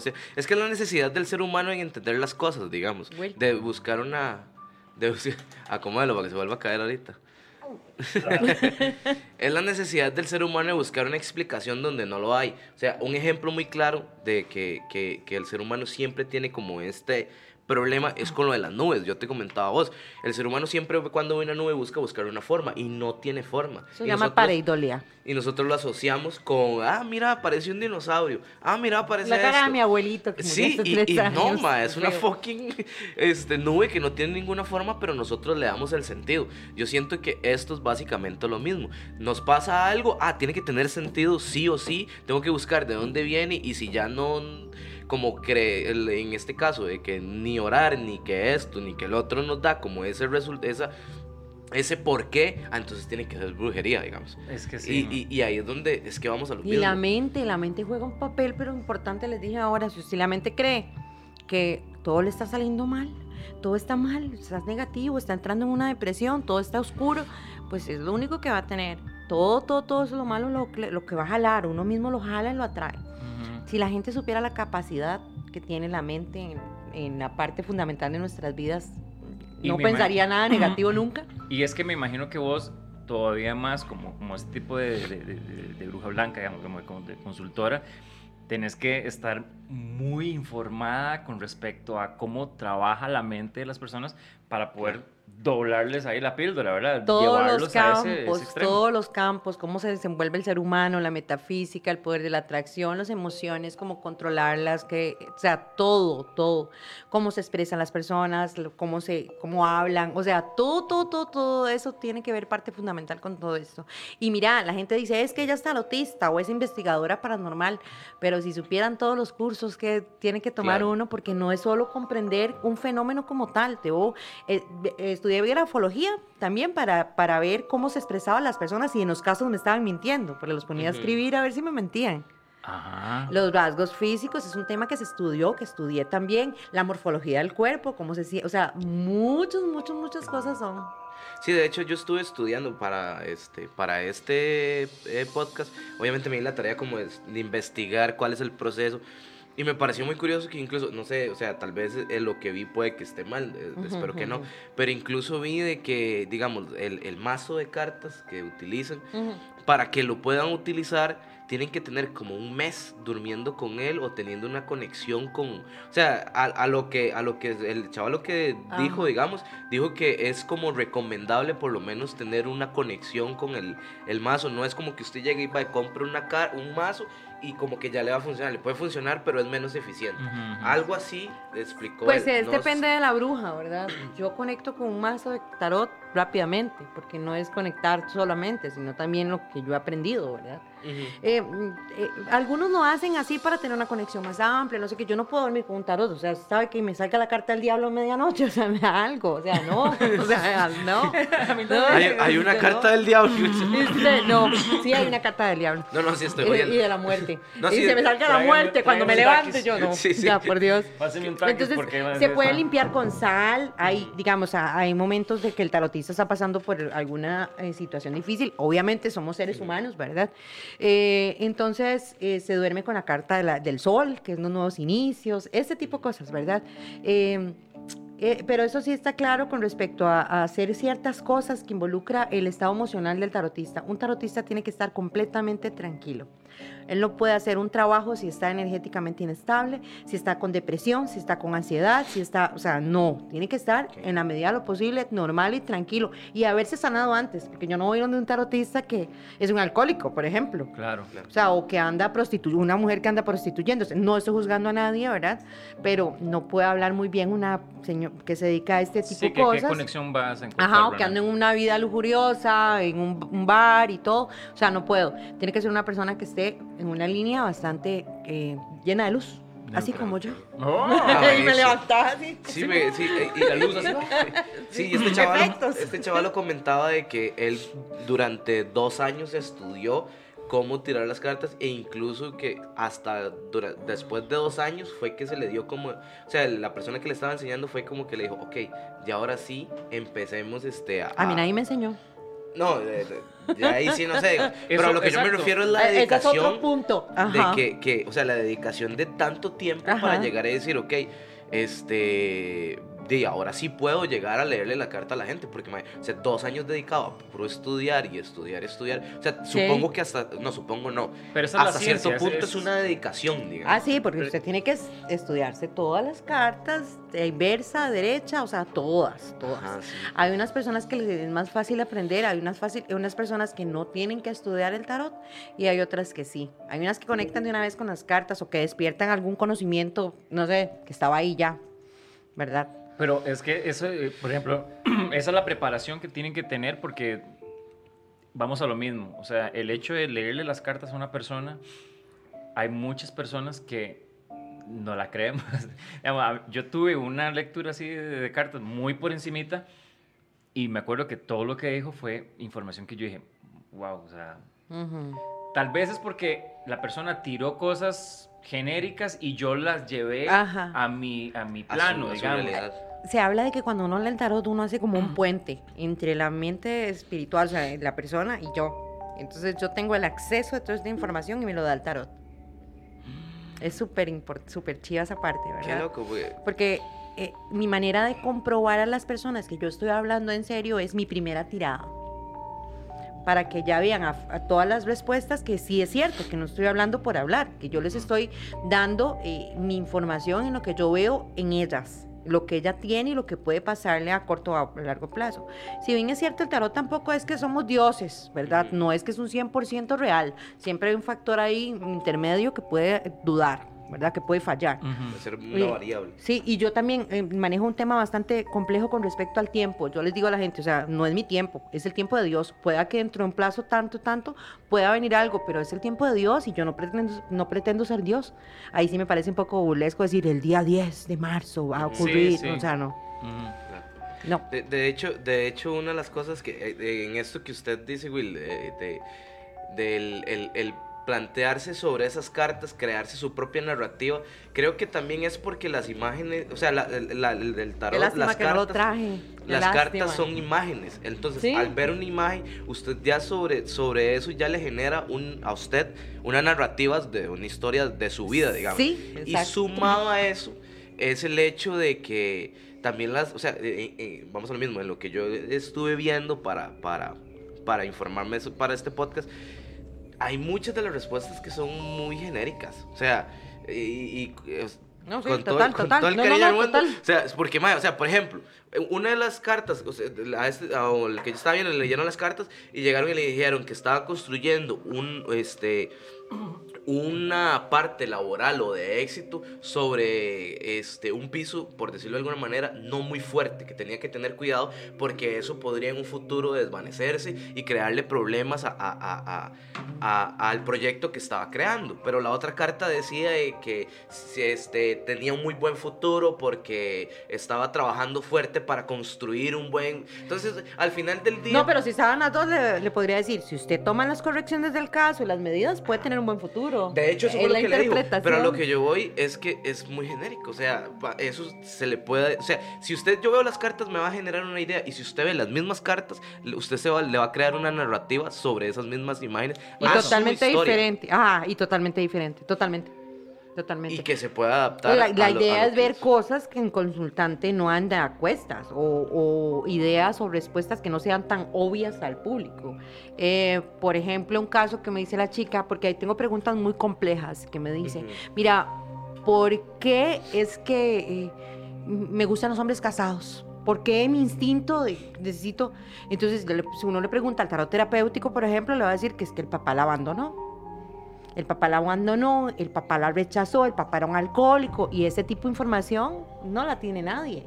[SPEAKER 1] sí. Es que es la necesidad del ser humano en entender las cosas, digamos. De buscar una... De buscar, acomódalo para que se vuelva a caer ahorita. es la necesidad del ser humano de buscar una explicación donde no lo hay. O sea, un ejemplo muy claro de que, que- que el ser humano siempre tiene como este problema es con lo de las nubes. Yo te comentaba a vos, el ser humano siempre cuando ve una nube busca buscar una forma y no tiene forma.
[SPEAKER 2] Se
[SPEAKER 1] Y
[SPEAKER 2] llama
[SPEAKER 1] nosotros-
[SPEAKER 2] pareidolia.
[SPEAKER 1] y nosotros lo asociamos con, ah, mira, apareció un dinosaurio. Ah, mira, aparece
[SPEAKER 2] La cara de
[SPEAKER 1] esto".
[SPEAKER 2] mi abuelito que
[SPEAKER 1] Sí, y, no, ma, es una fucking este, nube que no tiene ninguna forma, pero nosotros le damos el sentido. Yo siento que esto es básicamente lo mismo. Nos pasa algo, ah, tiene que tener sentido sí o sí, tengo que buscar de dónde viene y si ya no, como cree, en este caso, de que ni orar, ni que esto, ni que el otro nos da como ese resultado, esa... Ese por qué, ah, entonces tiene que ser brujería, digamos.
[SPEAKER 3] Es que sí.
[SPEAKER 1] Y, y- y ahí es donde es que vamos a lo
[SPEAKER 2] Y
[SPEAKER 1] mismo.
[SPEAKER 2] la mente, la mente juega un papel, pero importante, les dije ahora, si usted la mente cree que todo le está saliendo mal, todo está mal, estás negativo, está entrando en una depresión, todo está oscuro, pues es lo único que va a tener. Todo, todo, todo eso lo malo, lo, que- lo que va a jalar, uno mismo lo jala y lo atrae. Si la gente supiera la capacidad que tiene la mente en, en la parte fundamental de nuestras vidas,
[SPEAKER 3] Y
[SPEAKER 2] no pensaría nada negativo nunca.
[SPEAKER 3] Y es que me imagino que vos todavía más como, como este tipo de, de- de- de- de bruja blanca, digamos, como de consultora, tenés que estar muy informada con respecto a cómo trabaja la mente de las personas para poder doblarles ahí la píldora, ¿verdad?
[SPEAKER 2] todos los
[SPEAKER 3] Llevarlos a ese- ese
[SPEAKER 2] campos, todos los campos, cómo se desenvuelve el ser humano, la metafísica, el poder de la atracción, las emociones, cómo controlarlas, que, o sea, todo, todo, cómo se expresan las personas, cómo se, cómo hablan, o sea, todo, todo, todo, todo eso tiene que ver parte fundamental con todo esto. Y mira, la gente dice, es que ella está autista o es investigadora paranormal, pero si supieran todos los cursos que tiene que tomar
[SPEAKER 1] Claro.
[SPEAKER 2] uno, porque no es solo comprender un fenómeno como tal, te oh, eh, eh, estudié grafología también para, para ver cómo se expresaban las personas y en los casos me estaban mintiendo, porque los ponía a
[SPEAKER 1] Ujú.
[SPEAKER 2] escribir a ver si me mentían.
[SPEAKER 3] Ajá.
[SPEAKER 2] Los rasgos físicos es un tema que se estudió, que estudié también, la morfología del cuerpo, cómo se sie- o sea, muchas, muchas, muchas cosas son.
[SPEAKER 1] Sí, de hecho yo estuve estudiando para este, para este eh, podcast. Obviamente me di la tarea como de, de investigar cuál es el proceso. Y me pareció muy curioso que incluso, no sé, o sea, tal vez lo que vi puede que esté mal, eh,
[SPEAKER 2] Ujú,
[SPEAKER 1] espero que no.
[SPEAKER 2] ujú.
[SPEAKER 1] Pero incluso vi de que, digamos, el, el mazo de cartas que utilizan,
[SPEAKER 2] Ujú.
[SPEAKER 1] para que lo puedan utilizar, tienen que tener como un mes durmiendo con él o teniendo una conexión con, o sea, a, a lo que a lo que el chaval lo que dijo, digamos, dijo que es como recomendable por lo menos tener una conexión con el, el mazo, no es como que usted llegue y va y compre una car un mazo y como que ya le va a funcionar, le puede funcionar, pero es menos eficiente. Algo así explicó
[SPEAKER 2] Pues
[SPEAKER 1] él,
[SPEAKER 2] es,
[SPEAKER 1] no
[SPEAKER 2] depende de la bruja, ¿verdad? Yo conecto con un mazo de tarot rápidamente, porque no es conectar solamente, sino también lo que yo he aprendido, ¿verdad?
[SPEAKER 1] Ujú.
[SPEAKER 2] Eh, mm, eh, algunos lo hacen así para tener una conexión más amplia, no sé qué. Yo no puedo dormir con un tarot, o sea, sabe que me salga la carta del diablo a medianoche, o sea, me da algo, o sea, no, o sea, no. no
[SPEAKER 1] Hay, hay una
[SPEAKER 2] no.
[SPEAKER 1] carta del diablo.
[SPEAKER 2] No, sí hay una carta del diablo.
[SPEAKER 1] No, no, sí estoy
[SPEAKER 2] Y,
[SPEAKER 1] oyendo.
[SPEAKER 2] y de la muerte.
[SPEAKER 1] No,
[SPEAKER 2] y
[SPEAKER 1] sí,
[SPEAKER 2] se me salga la muerte cuando me levante, yo no.
[SPEAKER 1] Sí, sí.
[SPEAKER 2] Ya, por Dios. Entonces, se puede limpiar con sal. Hay, digamos, hay momentos de que el tarotista está pasando por alguna eh, situación difícil. Obviamente somos seres humanos, ¿verdad? Eh, entonces, eh, se duerme con la carta de la- del sol, que es los nuevos inicios, este tipo de cosas, ¿verdad? Eh, eh, pero eso sí está claro con respecto a, a hacer ciertas cosas que involucra el estado emocional del tarotista. Un tarotista tiene que estar completamente tranquilo. Él no puede hacer un trabajo si está energéticamente inestable, si está con depresión, si está con ansiedad, si está, o sea, no, tiene que estar en la medida de lo posible normal y tranquilo y haberse sanado antes, porque yo no voy donde un tarotista que es un alcohólico, por ejemplo.
[SPEAKER 3] Claro.
[SPEAKER 2] O sea, o que anda prostituyendo, una mujer que anda prostituyéndose. No estoy juzgando a nadie, ¿verdad? Pero no puede hablar muy bien una señora que se dedica a este tipo
[SPEAKER 3] Sí,
[SPEAKER 2] de
[SPEAKER 3] que,
[SPEAKER 2] cosas.
[SPEAKER 3] ¿qué conexión vas a encontrar?
[SPEAKER 2] Ajá, o que anda en una vida lujuriosa, en un, un bar y todo. O sea, no puedo. Tiene que ser una persona que esté en una línea bastante eh, llena de luz. Así como yo.
[SPEAKER 3] ¡Oh!
[SPEAKER 2] Y me levantaba así.
[SPEAKER 1] Sí, me- sí, y la luz así. Sí, este chaval, este chaval lo comentaba de que él durante dos años estudió cómo tirar las cartas e incluso que hasta dura- después de dos años fue que se le dio como, o sea, la persona que le estaba enseñando fue como que le dijo, ok, y ahora sí empecemos este a...
[SPEAKER 2] A mí nadie me enseñó.
[SPEAKER 1] No, de- de- ahí sí no sé, pero
[SPEAKER 3] Eso,
[SPEAKER 1] a lo que yo me refiero es la
[SPEAKER 2] Eh, Ese es otro
[SPEAKER 1] dedicación
[SPEAKER 2] punto.
[SPEAKER 1] de
[SPEAKER 2] Ajá.
[SPEAKER 1] que, que, o sea, la dedicación de tanto tiempo
[SPEAKER 2] Ajá.
[SPEAKER 1] para llegar a decir, ok, este, de ahora sí puedo llegar a leerle la carta a la gente, porque, mae, o sea, dos años dedicado a puro estudiar y estudiar, estudiar, o sea,
[SPEAKER 2] Sí.
[SPEAKER 1] supongo que hasta, no, supongo no,
[SPEAKER 3] Pero esa
[SPEAKER 1] hasta
[SPEAKER 3] ciencia,
[SPEAKER 1] cierto punto
[SPEAKER 3] es-
[SPEAKER 1] es, una dedicación, digamos.
[SPEAKER 2] Ah, sí, porque usted tiene que es- estudiarse todas las cartas, de inversa, derecha, o sea, todas, todas.
[SPEAKER 1] Ajá, sí.
[SPEAKER 2] Hay unas personas que les es más fácil aprender, hay unas, fácil, unas personas que no tienen que estudiar el tarot y hay otras que sí. Hay unas que conectan de una vez con las cartas o que despiertan algún conocimiento, no sé, que estaba ahí ya, ¿verdad?
[SPEAKER 3] Pero es que eso, eh, por ejemplo, esa es la preparación que tienen que tener porque vamos a lo mismo. O sea, el hecho de leerle las cartas a una persona, hay muchas personas que no la creemos. A- Yo tuve una lectura así de, cartas muy por encimita y me acuerdo que todo lo que dijo fue información que yo dije, wow, o sea,
[SPEAKER 2] Ujú.
[SPEAKER 3] tal vez es porque la persona tiró cosas genéricas y yo las llevé
[SPEAKER 2] Ajá.
[SPEAKER 3] a mi, a mi
[SPEAKER 1] A su-
[SPEAKER 3] plano,
[SPEAKER 1] a su
[SPEAKER 3] digamos.
[SPEAKER 1] realidad.
[SPEAKER 2] Se habla de que cuando uno lee el tarot, uno hace como un puente entre la mente espiritual, o sea, la persona y yo. Entonces yo tengo el acceso a toda esta información y me lo da el tarot. Es súper súper chiva esa parte,
[SPEAKER 1] Qué
[SPEAKER 2] ¿verdad?
[SPEAKER 1] loco, güey.
[SPEAKER 2] Porque eh, mi manera de comprobar a las personas que yo estoy hablando en serio es mi primera tirada. Para que ya vean a, a todas las respuestas que sí es cierto, que no estoy hablando por hablar, que yo les estoy dando eh, mi información en lo que yo veo en ellas, lo que ella tiene y lo que puede pasarle a corto o a largo plazo. Si bien es cierto, el tarot tampoco es que somos dioses, ¿verdad? No es que es un 100% real. Siempre hay un factor ahí intermedio que puede dudar, ¿verdad? Que puede fallar.
[SPEAKER 3] Ujú.
[SPEAKER 1] Puede ser una variable.
[SPEAKER 2] Sí, y yo también eh, manejo un tema bastante complejo con respecto al tiempo. Yo les digo a la gente, o sea, no es mi tiempo, es el tiempo de Dios. Pueda que dentro de un plazo tanto, tanto, pueda venir algo, pero es el tiempo de Dios y yo no pretendo, no pretendo ser Dios. Ahí sí me parece un poco burlesco decir el día 10 de marzo va a
[SPEAKER 3] Sí,
[SPEAKER 2] ocurrir.
[SPEAKER 3] sí.
[SPEAKER 2] O sea, no.
[SPEAKER 3] Ujú.
[SPEAKER 1] Claro.
[SPEAKER 2] No.
[SPEAKER 1] De, de hecho, de hecho, una de las cosas que eh, eh, en esto que usted dice, Will, de, de- del el, el plantearse sobre esas cartas, crearse su propia narrativa, creo que también es porque las imágenes, o sea, la, la- el tarot, las
[SPEAKER 2] no
[SPEAKER 1] cartas,
[SPEAKER 2] traje.
[SPEAKER 1] Las
[SPEAKER 2] lástima.
[SPEAKER 1] cartas son imágenes. Entonces,
[SPEAKER 2] Sí.
[SPEAKER 1] al ver una imagen, usted ya sobre, sobre eso ya le genera un, a usted una narrativa de una historia de su vida, digamos.
[SPEAKER 2] Sí,
[SPEAKER 1] Y sumado a eso es el hecho de que también las, o sea, eh, eh, vamos a lo mismo, en lo que yo estuve viendo para, para, para informarme para este podcast, hay muchas de las respuestas que son muy genéricas. O sea, y,
[SPEAKER 2] No, sí,
[SPEAKER 1] con todo-
[SPEAKER 2] total,
[SPEAKER 1] con
[SPEAKER 2] total.
[SPEAKER 1] todo el
[SPEAKER 2] No,
[SPEAKER 1] cariño
[SPEAKER 2] no, total.
[SPEAKER 1] O sea, porque, o sea, por ejemplo, una de las cartas, o sea, a este, a el que yo estaba viendo, le leyeron las cartas y llegaron y le dijeron que estaba construyendo un, este, una parte laboral o de éxito sobre este, un piso, por decirlo de alguna manera, no muy fuerte, que tenía que tener cuidado porque eso podría en un futuro desvanecerse y crearle problemas a- a- a- a- a- al proyecto que estaba creando. Pero la otra carta decía de que este, tenía un muy buen futuro porque estaba trabajando fuerte para construir un buen... Entonces, al final del día...
[SPEAKER 2] No, pero si estaban las dos, le, le podría decir, si usted toma las correcciones del caso y las medidas, puede tener un buen futuro.
[SPEAKER 1] De hecho, eso
[SPEAKER 2] Es
[SPEAKER 1] lo que le dijo. Pero a lo que yo voy es que es muy genérico. O sea, eso se le puede. O sea, si usted, yo veo las cartas, me va a generar una idea. Y si usted ve las mismas cartas, usted se va, le va a crear una narrativa sobre esas mismas imágenes.
[SPEAKER 2] Y
[SPEAKER 1] a su
[SPEAKER 2] totalmente diferente. Ajá, y totalmente diferente. Totalmente. Totalmente.
[SPEAKER 1] Y que se pueda adaptar.
[SPEAKER 2] La,
[SPEAKER 1] a
[SPEAKER 2] la
[SPEAKER 1] lo-
[SPEAKER 2] idea
[SPEAKER 1] a lo
[SPEAKER 2] es ver cosas que en consultante no anda a cuestas o, o ideas o respuestas que no sean tan obvias al público. Eh, por ejemplo, un caso que me dice la chica, porque ahí tengo preguntas muy complejas que me dice,
[SPEAKER 1] Ujú.
[SPEAKER 2] mira, ¿por qué es que eh, me gustan los hombres casados? ¿Por qué mi instinto de, necesito? Entonces, si uno le pregunta al tarot terapéutico, por ejemplo, le va a decir que es que el papá la abandonó. El papá la abandonó, el papá la rechazó, el papá era un alcohólico y ese tipo de información no la tiene nadie.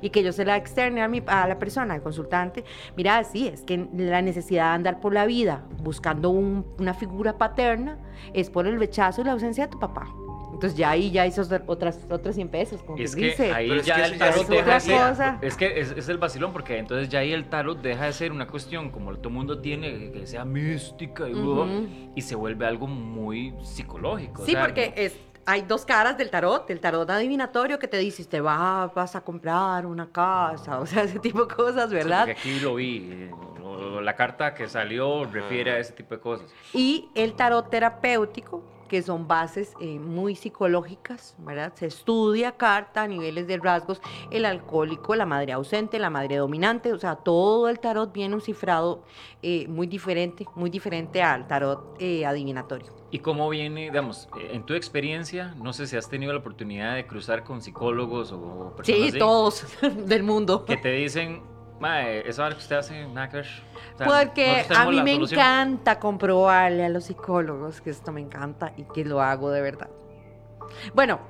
[SPEAKER 2] Y que yo se la externe a, mi, a la persona, al consultante, mira, sí, es que la necesidad de andar por la vida buscando un- una figura paterna es por el rechazo y la ausencia de tu papá. Entonces ya ahí ya hizo otras, otras 100 pesos, como
[SPEAKER 3] Es
[SPEAKER 2] que
[SPEAKER 3] que
[SPEAKER 2] dice.
[SPEAKER 3] ahí
[SPEAKER 1] Pero es
[SPEAKER 3] ya
[SPEAKER 1] que
[SPEAKER 3] el
[SPEAKER 1] ya
[SPEAKER 3] tarot deja de
[SPEAKER 2] otra
[SPEAKER 3] ser.
[SPEAKER 2] cosa.
[SPEAKER 3] Es que es, es el vacilón, porque entonces ya ahí el tarot deja de ser una cuestión como todo el mundo tiene, que sea mística y,
[SPEAKER 2] Ujú.
[SPEAKER 3] y se vuelve algo muy psicológico. o
[SPEAKER 2] Sí,
[SPEAKER 3] sea,
[SPEAKER 2] porque es, hay dos caras del tarot, el tarot adivinatorio que te dice, te va, vas a comprar una casa, o sea, ese tipo de cosas,
[SPEAKER 3] sí,
[SPEAKER 2] ¿verdad?
[SPEAKER 3] porque aquí lo vi. eh, La carta que salió refiere a ese tipo de cosas.
[SPEAKER 2] Y el tarot terapéutico, que son bases eh, muy psicológicas, ¿verdad? Se estudia carta a niveles de rasgos, el alcohólico, la madre ausente, la madre dominante, o sea, todo el tarot viene un cifrado eh, muy diferente, muy diferente al tarot eh, adivinatorio.
[SPEAKER 3] ¿Y cómo viene, digamos, en tu experiencia, no sé si has tenido la oportunidad de cruzar con psicólogos o personas
[SPEAKER 2] Sí,
[SPEAKER 3] así,
[SPEAKER 2] todos del mundo.
[SPEAKER 3] que te dicen, Mae, eso es lo que usted hace, nada que ver". O sea,
[SPEAKER 2] Porque a mí me
[SPEAKER 3] solución.
[SPEAKER 2] encanta comprobarle a los psicólogos que esto me encanta y que lo hago de verdad. Bueno,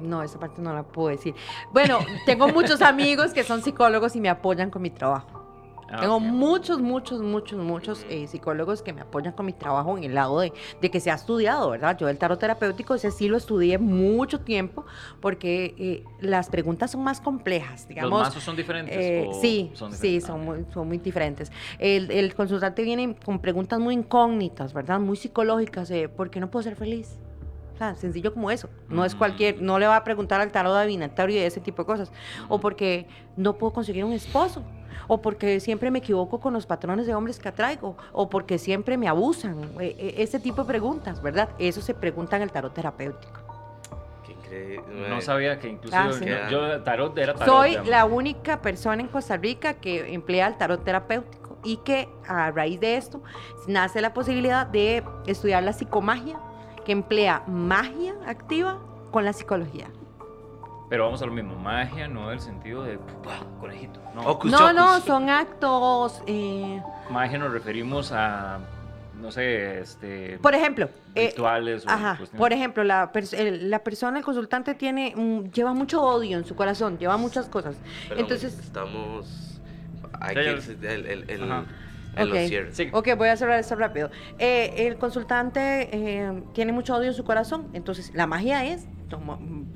[SPEAKER 2] no, esa parte no la puedo decir. Bueno, tengo muchos amigos que son psicólogos y me apoyan con mi trabajo.
[SPEAKER 3] Ah,
[SPEAKER 2] Tengo
[SPEAKER 3] ok.
[SPEAKER 2] muchos, muchos, muchos, muchos eh, psicólogos que me apoyan con mi trabajo en el lado de, de que se ha estudiado, ¿verdad? Yo el tarot terapéutico, ese sí lo estudié mucho tiempo porque eh, las preguntas son más complejas, digamos.
[SPEAKER 3] ¿Los mazos son diferentes?
[SPEAKER 2] Eh,
[SPEAKER 3] o
[SPEAKER 2] sí,
[SPEAKER 3] son
[SPEAKER 2] sí,
[SPEAKER 3] diferentes?
[SPEAKER 2] son
[SPEAKER 3] Ah,
[SPEAKER 2] muy, son muy diferentes. El, el consultante viene con preguntas muy incógnitas, ¿verdad? Muy psicológicas. ¿Por qué no puedo ser feliz? O sea, sencillo como eso. No es
[SPEAKER 3] Mm.
[SPEAKER 2] cualquier, no le va a preguntar al tarot adivinatorio y ese tipo de cosas. O porque no puedo conseguir un esposo. O porque siempre me equivoco con los patrones de hombres que atraigo. O porque siempre me abusan. eh, eh, ese tipo de preguntas, ¿verdad? Eso se pregunta en el tarot terapéutico.
[SPEAKER 1] Qué increíble.
[SPEAKER 3] No sabía que inclusive
[SPEAKER 2] Ah, sí.
[SPEAKER 3] yo, yo tarot era tarot.
[SPEAKER 2] Soy
[SPEAKER 3] digamos.
[SPEAKER 2] la única persona en Costa Rica que emplea el tarot terapéutico y que a raíz de esto nace la posibilidad de estudiar la psicomagia, que emplea magia activa con la psicología.
[SPEAKER 3] Pero vamos a lo mismo, magia no del sentido de conejito. No,
[SPEAKER 1] Ocus
[SPEAKER 2] No, no,
[SPEAKER 1] chocus.
[SPEAKER 2] son actos. eh,
[SPEAKER 3] magia nos referimos a, no sé, este,
[SPEAKER 2] por ejemplo, eh,
[SPEAKER 3] rituales o
[SPEAKER 2] Ajá, por ejemplo, la, pers- el- la persona, el consultante, tiene, mm, lleva mucho odio en su corazón, lleva muchas cosas.
[SPEAKER 1] Perdón,
[SPEAKER 2] Entonces,
[SPEAKER 1] Estamos. Hay que el, el, el,
[SPEAKER 3] Ajá.
[SPEAKER 1] en los
[SPEAKER 2] Ok.
[SPEAKER 1] cierres.
[SPEAKER 3] Sí.
[SPEAKER 2] Ok, voy a cerrar esto rápido. Eh, el consultante eh, tiene mucho odio en su corazón, entonces la magia es,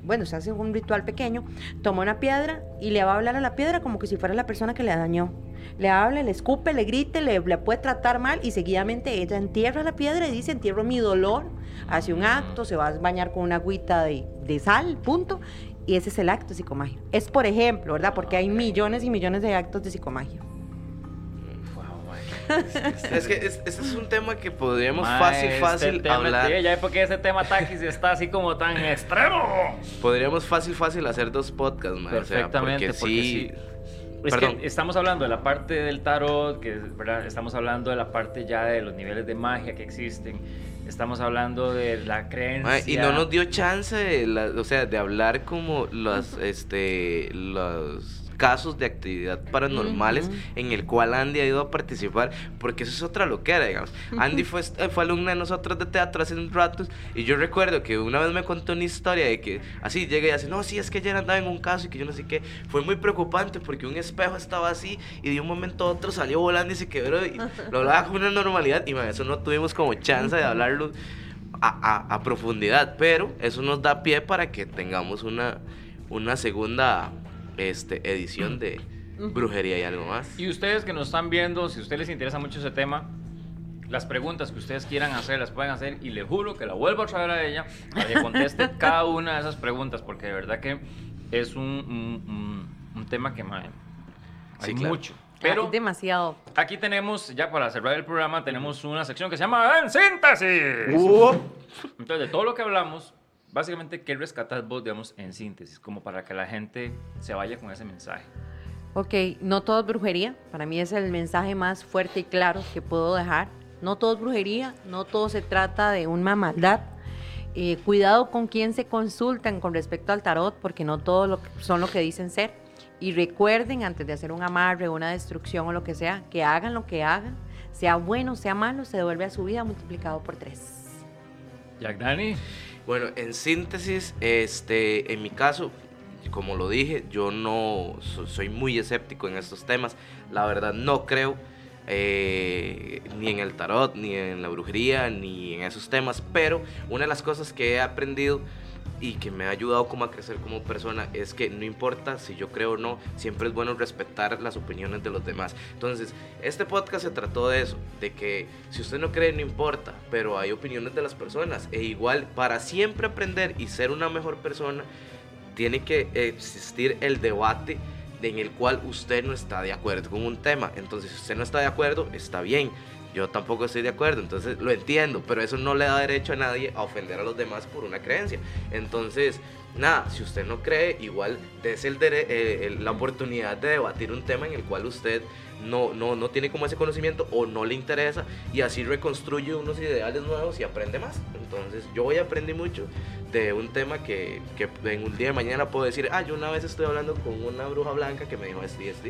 [SPEAKER 2] bueno, se hace un ritual pequeño, toma una piedra y le va a hablar a la piedra como que si fuera la persona que le dañó. Le habla, le escupe, le grite, le, le puede tratar mal y seguidamente ella entierra la piedra y dice, entierro mi dolor, hace un acto, se va a bañar con una agüita de, de sal, punto. Y ese es el acto de psicomagia. Es por ejemplo, ¿verdad? Porque hay millones y millones de actos de psicomagia.
[SPEAKER 1] Es que es- este es un tema que podríamos fácil,
[SPEAKER 3] este
[SPEAKER 1] fácil
[SPEAKER 3] tema-
[SPEAKER 1] hablar.
[SPEAKER 3] sí, ya porque ese tema taxis está así como tan extremo.
[SPEAKER 1] Podríamos fácil, fácil hacer dos podcasts, man.
[SPEAKER 3] Perfectamente,
[SPEAKER 1] o sea,
[SPEAKER 3] porque
[SPEAKER 1] porque sí,
[SPEAKER 3] Es
[SPEAKER 1] Perdón.
[SPEAKER 3] que estamos hablando de la parte del tarot, que ¿verdad? estamos hablando de la parte ya de los niveles de magia que existen, estamos hablando de la creencia.
[SPEAKER 1] Y no nos dio chance, de la- o sea, de hablar como los, este, los casos de actividad paranormales
[SPEAKER 2] Ujú.
[SPEAKER 1] en el cual Andy ha ido a participar, porque eso es otra loquera, digamos. Andy fue, fue alumna de nosotros de teatro hace un rato, y yo recuerdo que una vez me contó una historia de que así llega y dice, no, sí, es que ayer andaba en un caso y que yo no sé qué. Fue muy preocupante porque un espejo estaba así y de un momento a otro salió volando y se quebró y lo hablaba con una normalidad y man, eso no tuvimos como chance de hablarlo a, a- a profundidad, pero eso nos da pie para que tengamos una, una segunda este, edición de brujería y algo más.
[SPEAKER 3] Y ustedes que nos están viendo, si a ustedes les interesa mucho ese tema, las preguntas que ustedes quieran hacer, las pueden hacer y le juro que la vuelvo a traer a ella para que conteste cada una de esas preguntas, porque de verdad que es un, un- un- un tema que mae, hay
[SPEAKER 1] Sí, claro.
[SPEAKER 3] mucho. Pero
[SPEAKER 2] Hay demasiado.
[SPEAKER 3] aquí tenemos, ya para cerrar el programa, tenemos una sección que se llama En Síntesis.
[SPEAKER 1] Uh,
[SPEAKER 3] Entonces, de todo lo que hablamos, básicamente, ¿qué rescatas vos, digamos, en síntesis? Como para que la gente se vaya con ese mensaje.
[SPEAKER 2] Ok, no todo es brujería. Para mí es el mensaje más fuerte y claro que puedo dejar. No todo es brujería, no todo se trata de una maldad. Eh, cuidado con quién se consultan con respecto al tarot, porque no todos son lo que dicen ser. Y recuerden, antes de hacer un amarre, una destrucción o lo que sea, que hagan lo que hagan, sea bueno, sea malo, se devuelve a su vida multiplicado por tres.
[SPEAKER 3] Jack Dani.
[SPEAKER 1] Bueno, en síntesis, este, en mi caso, como lo dije, yo no so- soy muy escéptico en estos temas. La verdad, no creo eh, ni en el tarot, ni en la brujería, ni en esos temas. Pero una de las cosas que he aprendido y que me ha ayudado como a crecer como persona es que no importa si yo creo o no, siempre es bueno respetar las opiniones de los demás. Entonces, este podcast se trató de eso, de que si usted no cree no importa, pero hay opiniones de las personas e igual para siempre aprender y ser una mejor persona tiene que existir el debate en el cual usted no está de acuerdo con un tema. Entonces, si usted no está de acuerdo, está bien. Yo tampoco estoy de acuerdo, entonces lo entiendo, pero eso no le da derecho a nadie a ofender a los demás por una creencia. Entonces, nada, si usted no cree, igual des el eh, el- la oportunidad de debatir un tema en el cual usted no, no, no tiene como ese conocimiento o no le interesa y así reconstruye unos ideales nuevos y aprende más. Entonces, yo hoy aprendí mucho de un tema que, que en un día de mañana puedo decir, ah, yo una vez estoy hablando con una bruja blanca que me dijo esto y esto",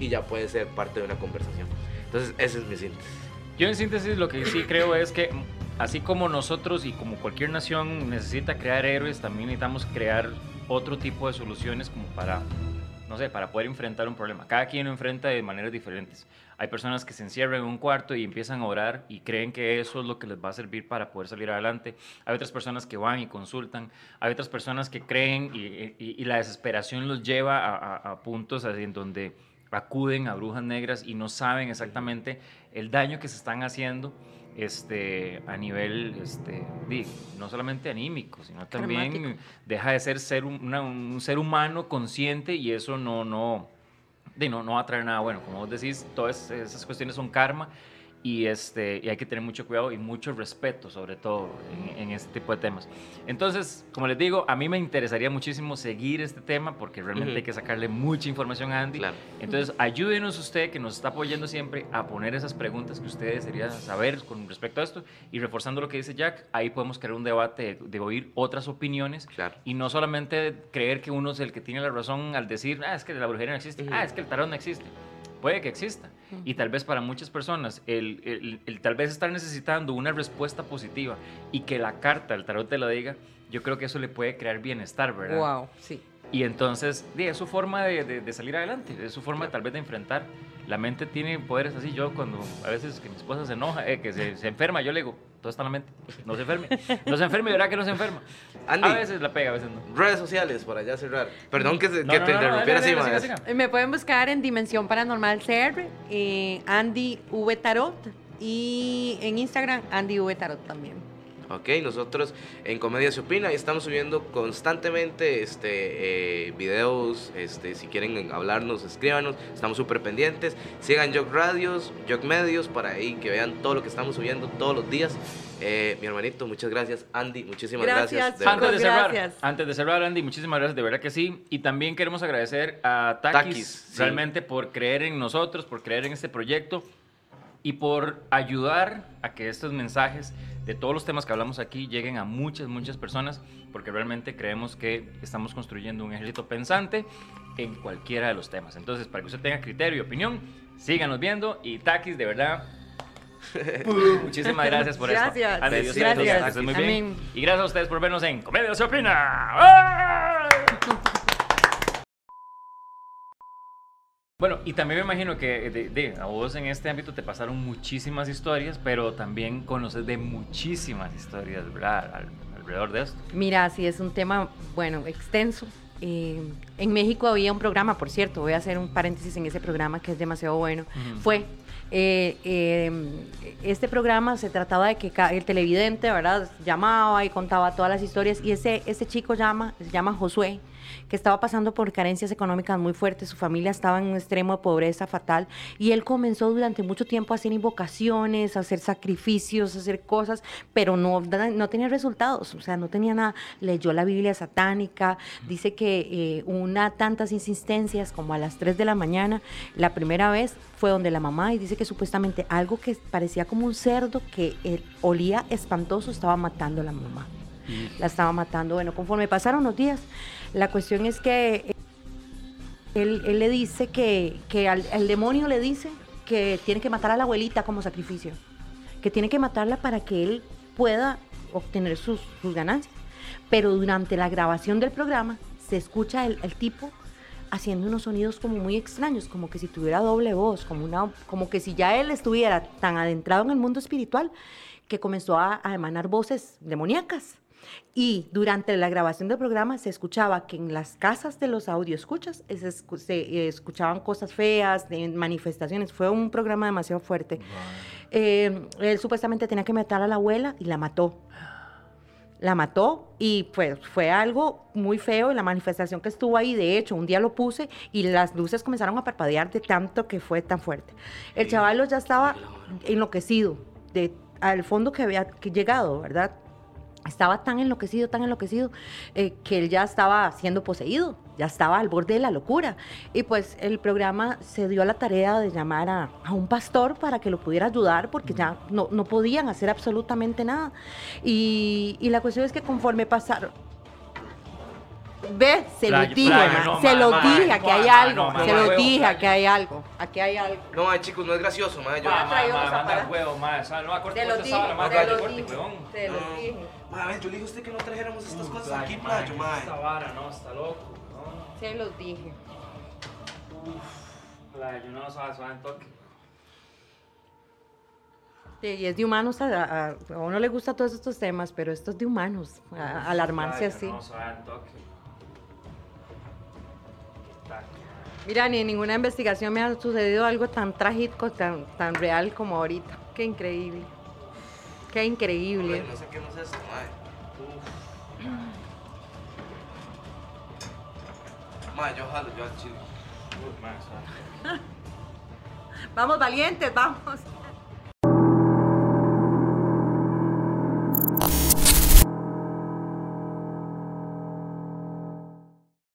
[SPEAKER 1] y ya puede ser parte de una conversación. Entonces, ese es mi síntesis.
[SPEAKER 3] Yo en síntesis lo que sí creo es que así como nosotros y como cualquier nación necesita crear héroes, también necesitamos crear otro tipo de soluciones como para, no sé, para poder enfrentar un problema. Cada quien lo enfrenta de maneras diferentes. Hay personas que se encierran en un cuarto y empiezan a orar y creen que eso es lo que les va a servir para poder salir adelante. Hay otras personas que van y consultan. Hay otras personas que creen y, y- y la desesperación los lleva a, a- a puntos en donde acuden a brujas negras y no saben exactamente el daño que se están haciendo este, a nivel, este, no solamente anímico, sino también deja de ser, ser un, una- un ser humano consciente y eso no, no, no, no va a traer nada bueno. Como vos decís, todas esas cuestiones son karma y, este, y hay que tener mucho cuidado y mucho respeto, sobre todo, en, en este tipo de temas. Entonces, como les digo, a mí me interesaría muchísimo seguir este tema porque realmente hay que sacarle mucha información a Andy.
[SPEAKER 1] Claro.
[SPEAKER 3] Entonces, ayúdenos usted, que nos está apoyando siempre, a poner esas preguntas que usted desearía saber con respecto a esto. Y reforzando lo que dice Jack, ahí podemos crear un debate de, de oír otras opiniones.
[SPEAKER 1] Claro.
[SPEAKER 3] Y no solamente creer que uno es el que tiene la razón al decir, ah, es que la brujería no existe, ah, es que el tarot no existe. Puede que exista. Y tal vez para muchas personas, el, el- el tal vez estar necesitando una respuesta positiva y que la carta, el tarot te lo diga, yo creo que eso le puede crear bienestar, ¿verdad?
[SPEAKER 2] Wow, sí.
[SPEAKER 3] Y entonces, di, es su forma de, de- de salir adelante, es su forma tal vez de enfrentar. La mente tiene poderes así. Yo cuando a veces que mi esposa se enoja, eh, que se, se enferma, yo le digo, todo está en la mente, no se enferme. No se enferme, verá que no se enferma.
[SPEAKER 1] Andy.
[SPEAKER 3] A veces la pega, a veces no.
[SPEAKER 1] Redes sociales para ya cerrar. Perdón que, se-
[SPEAKER 3] No,
[SPEAKER 1] que
[SPEAKER 3] no,
[SPEAKER 1] te
[SPEAKER 3] no, no,
[SPEAKER 1] interrumpiera así,
[SPEAKER 3] dale, siga, siga.
[SPEAKER 2] Me pueden buscar en Dimensión Paranormal CR, eh, Andy V Tarot y en Instagram Andy V Tarot también.
[SPEAKER 1] ¿Ok? Nosotros en Comedia se opina y estamos subiendo constantemente este, eh, videos, este, si quieren hablarnos, escríbanos, estamos súper pendientes. Sigan Jog Radios, Jog Medios para ahí que vean todo lo que estamos subiendo todos los días. Eh, mi hermanito, muchas gracias. Andy, muchísimas
[SPEAKER 2] Gracias,
[SPEAKER 1] gracias. de
[SPEAKER 2] chicos,
[SPEAKER 3] Antes de, cerrar,
[SPEAKER 2] gracias.
[SPEAKER 3] antes de cerrar, Andy, muchísimas gracias, de verdad que sí. Y también queremos agradecer a Takis,
[SPEAKER 1] Takis, sí.
[SPEAKER 3] realmente por creer en nosotros, por creer en este proyecto y por ayudar a que estos mensajes de todos los temas que hablamos aquí lleguen a muchas, muchas personas, porque realmente creemos que estamos construyendo un ejército pensante en cualquiera de los temas. Entonces, para que usted tenga criterio y opinión, síganos viendo y Takis, de verdad. Muchísimas gracias por
[SPEAKER 2] Gracias.
[SPEAKER 3] esto. Te
[SPEAKER 1] Gracias.
[SPEAKER 3] estés muy bien.
[SPEAKER 2] Amén.
[SPEAKER 3] Y gracias a ustedes por vernos en Comedia se opina. ¡Ah! Bueno, y también me imagino que de, de- a vos en este ámbito te pasaron muchísimas historias, pero también conoces de muchísimas historias, ¿verdad? Al- alrededor de esto.
[SPEAKER 2] Mira, sí es un tema, bueno, extenso. Eh, en México había un programa, por cierto, voy a hacer un paréntesis en ese programa que es demasiado bueno. Fue, eh, eh, este programa se trataba de que el televidente, ¿verdad? Llamaba y contaba todas las historias y ese, ese chico llama, se llama Josué, que estaba pasando por carencias económicas muy fuertes, su familia estaba en un extremo de pobreza fatal y él comenzó durante mucho tiempo a hacer invocaciones, a hacer sacrificios, a hacer cosas, pero no, no tenía resultados, o sea, no tenía nada. Leyó la Biblia satánica, dice que eh, una tantas insistencias como a las 3 de la mañana, la primera vez fue donde la mamá y dice que supuestamente algo que parecía como un cerdo que eh, olía espantoso estaba matando a la mamá la estaba matando. Bueno, conforme pasaron los días, la cuestión es que eh, él, le dice que, que al, demonio le dice que tiene que matar a la abuelita como sacrificio, que tiene que matarla para que él pueda obtener sus, ganancias. Pero durante la grabación del programa se escucha el, el tipo haciendo unos sonidos como muy extraños, como que si tuviera doble voz, como, una, como que si ya él estuviera tan adentrado en el mundo espiritual que comenzó a, a emanar voces demoníacas. Y durante la grabación del programa se escuchaba que en las casas de los escuchas se, escu- se, escuchaban cosas feas, de manifestaciones. Fue un programa demasiado fuerte. Eh, él supuestamente tenía que matar a la abuela y la mató. La mató y pues fue algo muy feo la manifestación que estuvo ahí, de hecho, un día lo puse y las luces comenzaron a parpadear de tanto que fue tan fuerte. El chavalo ya estaba enloquecido de al fondo que había llegado, ¿verdad? Estaba tan enloquecido, tan enloquecido, eh, que él ya estaba siendo poseído, ya estaba al borde de la locura. Y pues el programa se dio a la tarea de llamar a, a un pastor para que lo pudiera ayudar, porque ya no, no podían hacer absolutamente nada. Y, y la cuestión es que conforme pasaron... Ve, se lo dije, se
[SPEAKER 3] ma,
[SPEAKER 2] lo
[SPEAKER 3] ma,
[SPEAKER 2] dije, aquí hay algo,
[SPEAKER 3] no, ma,
[SPEAKER 2] se
[SPEAKER 3] ma,
[SPEAKER 2] lo
[SPEAKER 3] huevo,
[SPEAKER 2] dije, aquí hay algo, aquí hay algo.
[SPEAKER 1] No, chicos, no es gracioso, mae. Yo,
[SPEAKER 2] Ma,
[SPEAKER 3] Ma, huevo, o sea, no,
[SPEAKER 2] Te lo
[SPEAKER 3] corte
[SPEAKER 2] dije,
[SPEAKER 3] corte,
[SPEAKER 2] lo dije,
[SPEAKER 1] mae, yo le dije a usted que no trajéramos estas cosas
[SPEAKER 3] Playa,
[SPEAKER 1] aquí, playo, mae.
[SPEAKER 3] Esta vara, no, está loco. No,
[SPEAKER 2] Se los dije.
[SPEAKER 3] playa, no, suave, suave, en toque.
[SPEAKER 2] Sí, y es de humanos, a, a- a uno le gusta todos estos temas, pero esto es de humanos, a- alarmarse
[SPEAKER 3] Playa,
[SPEAKER 2] así.
[SPEAKER 3] No, suave, en toque.
[SPEAKER 2] Mira, ni en ninguna investigación me ha sucedido algo tan trágico, tan, tan real como ahorita. Qué increíble. Qué increíble.
[SPEAKER 1] No sé qué no es esto. Uf. Mae, yo jalo, yo al chile.
[SPEAKER 2] Vamos, valientes, vamos.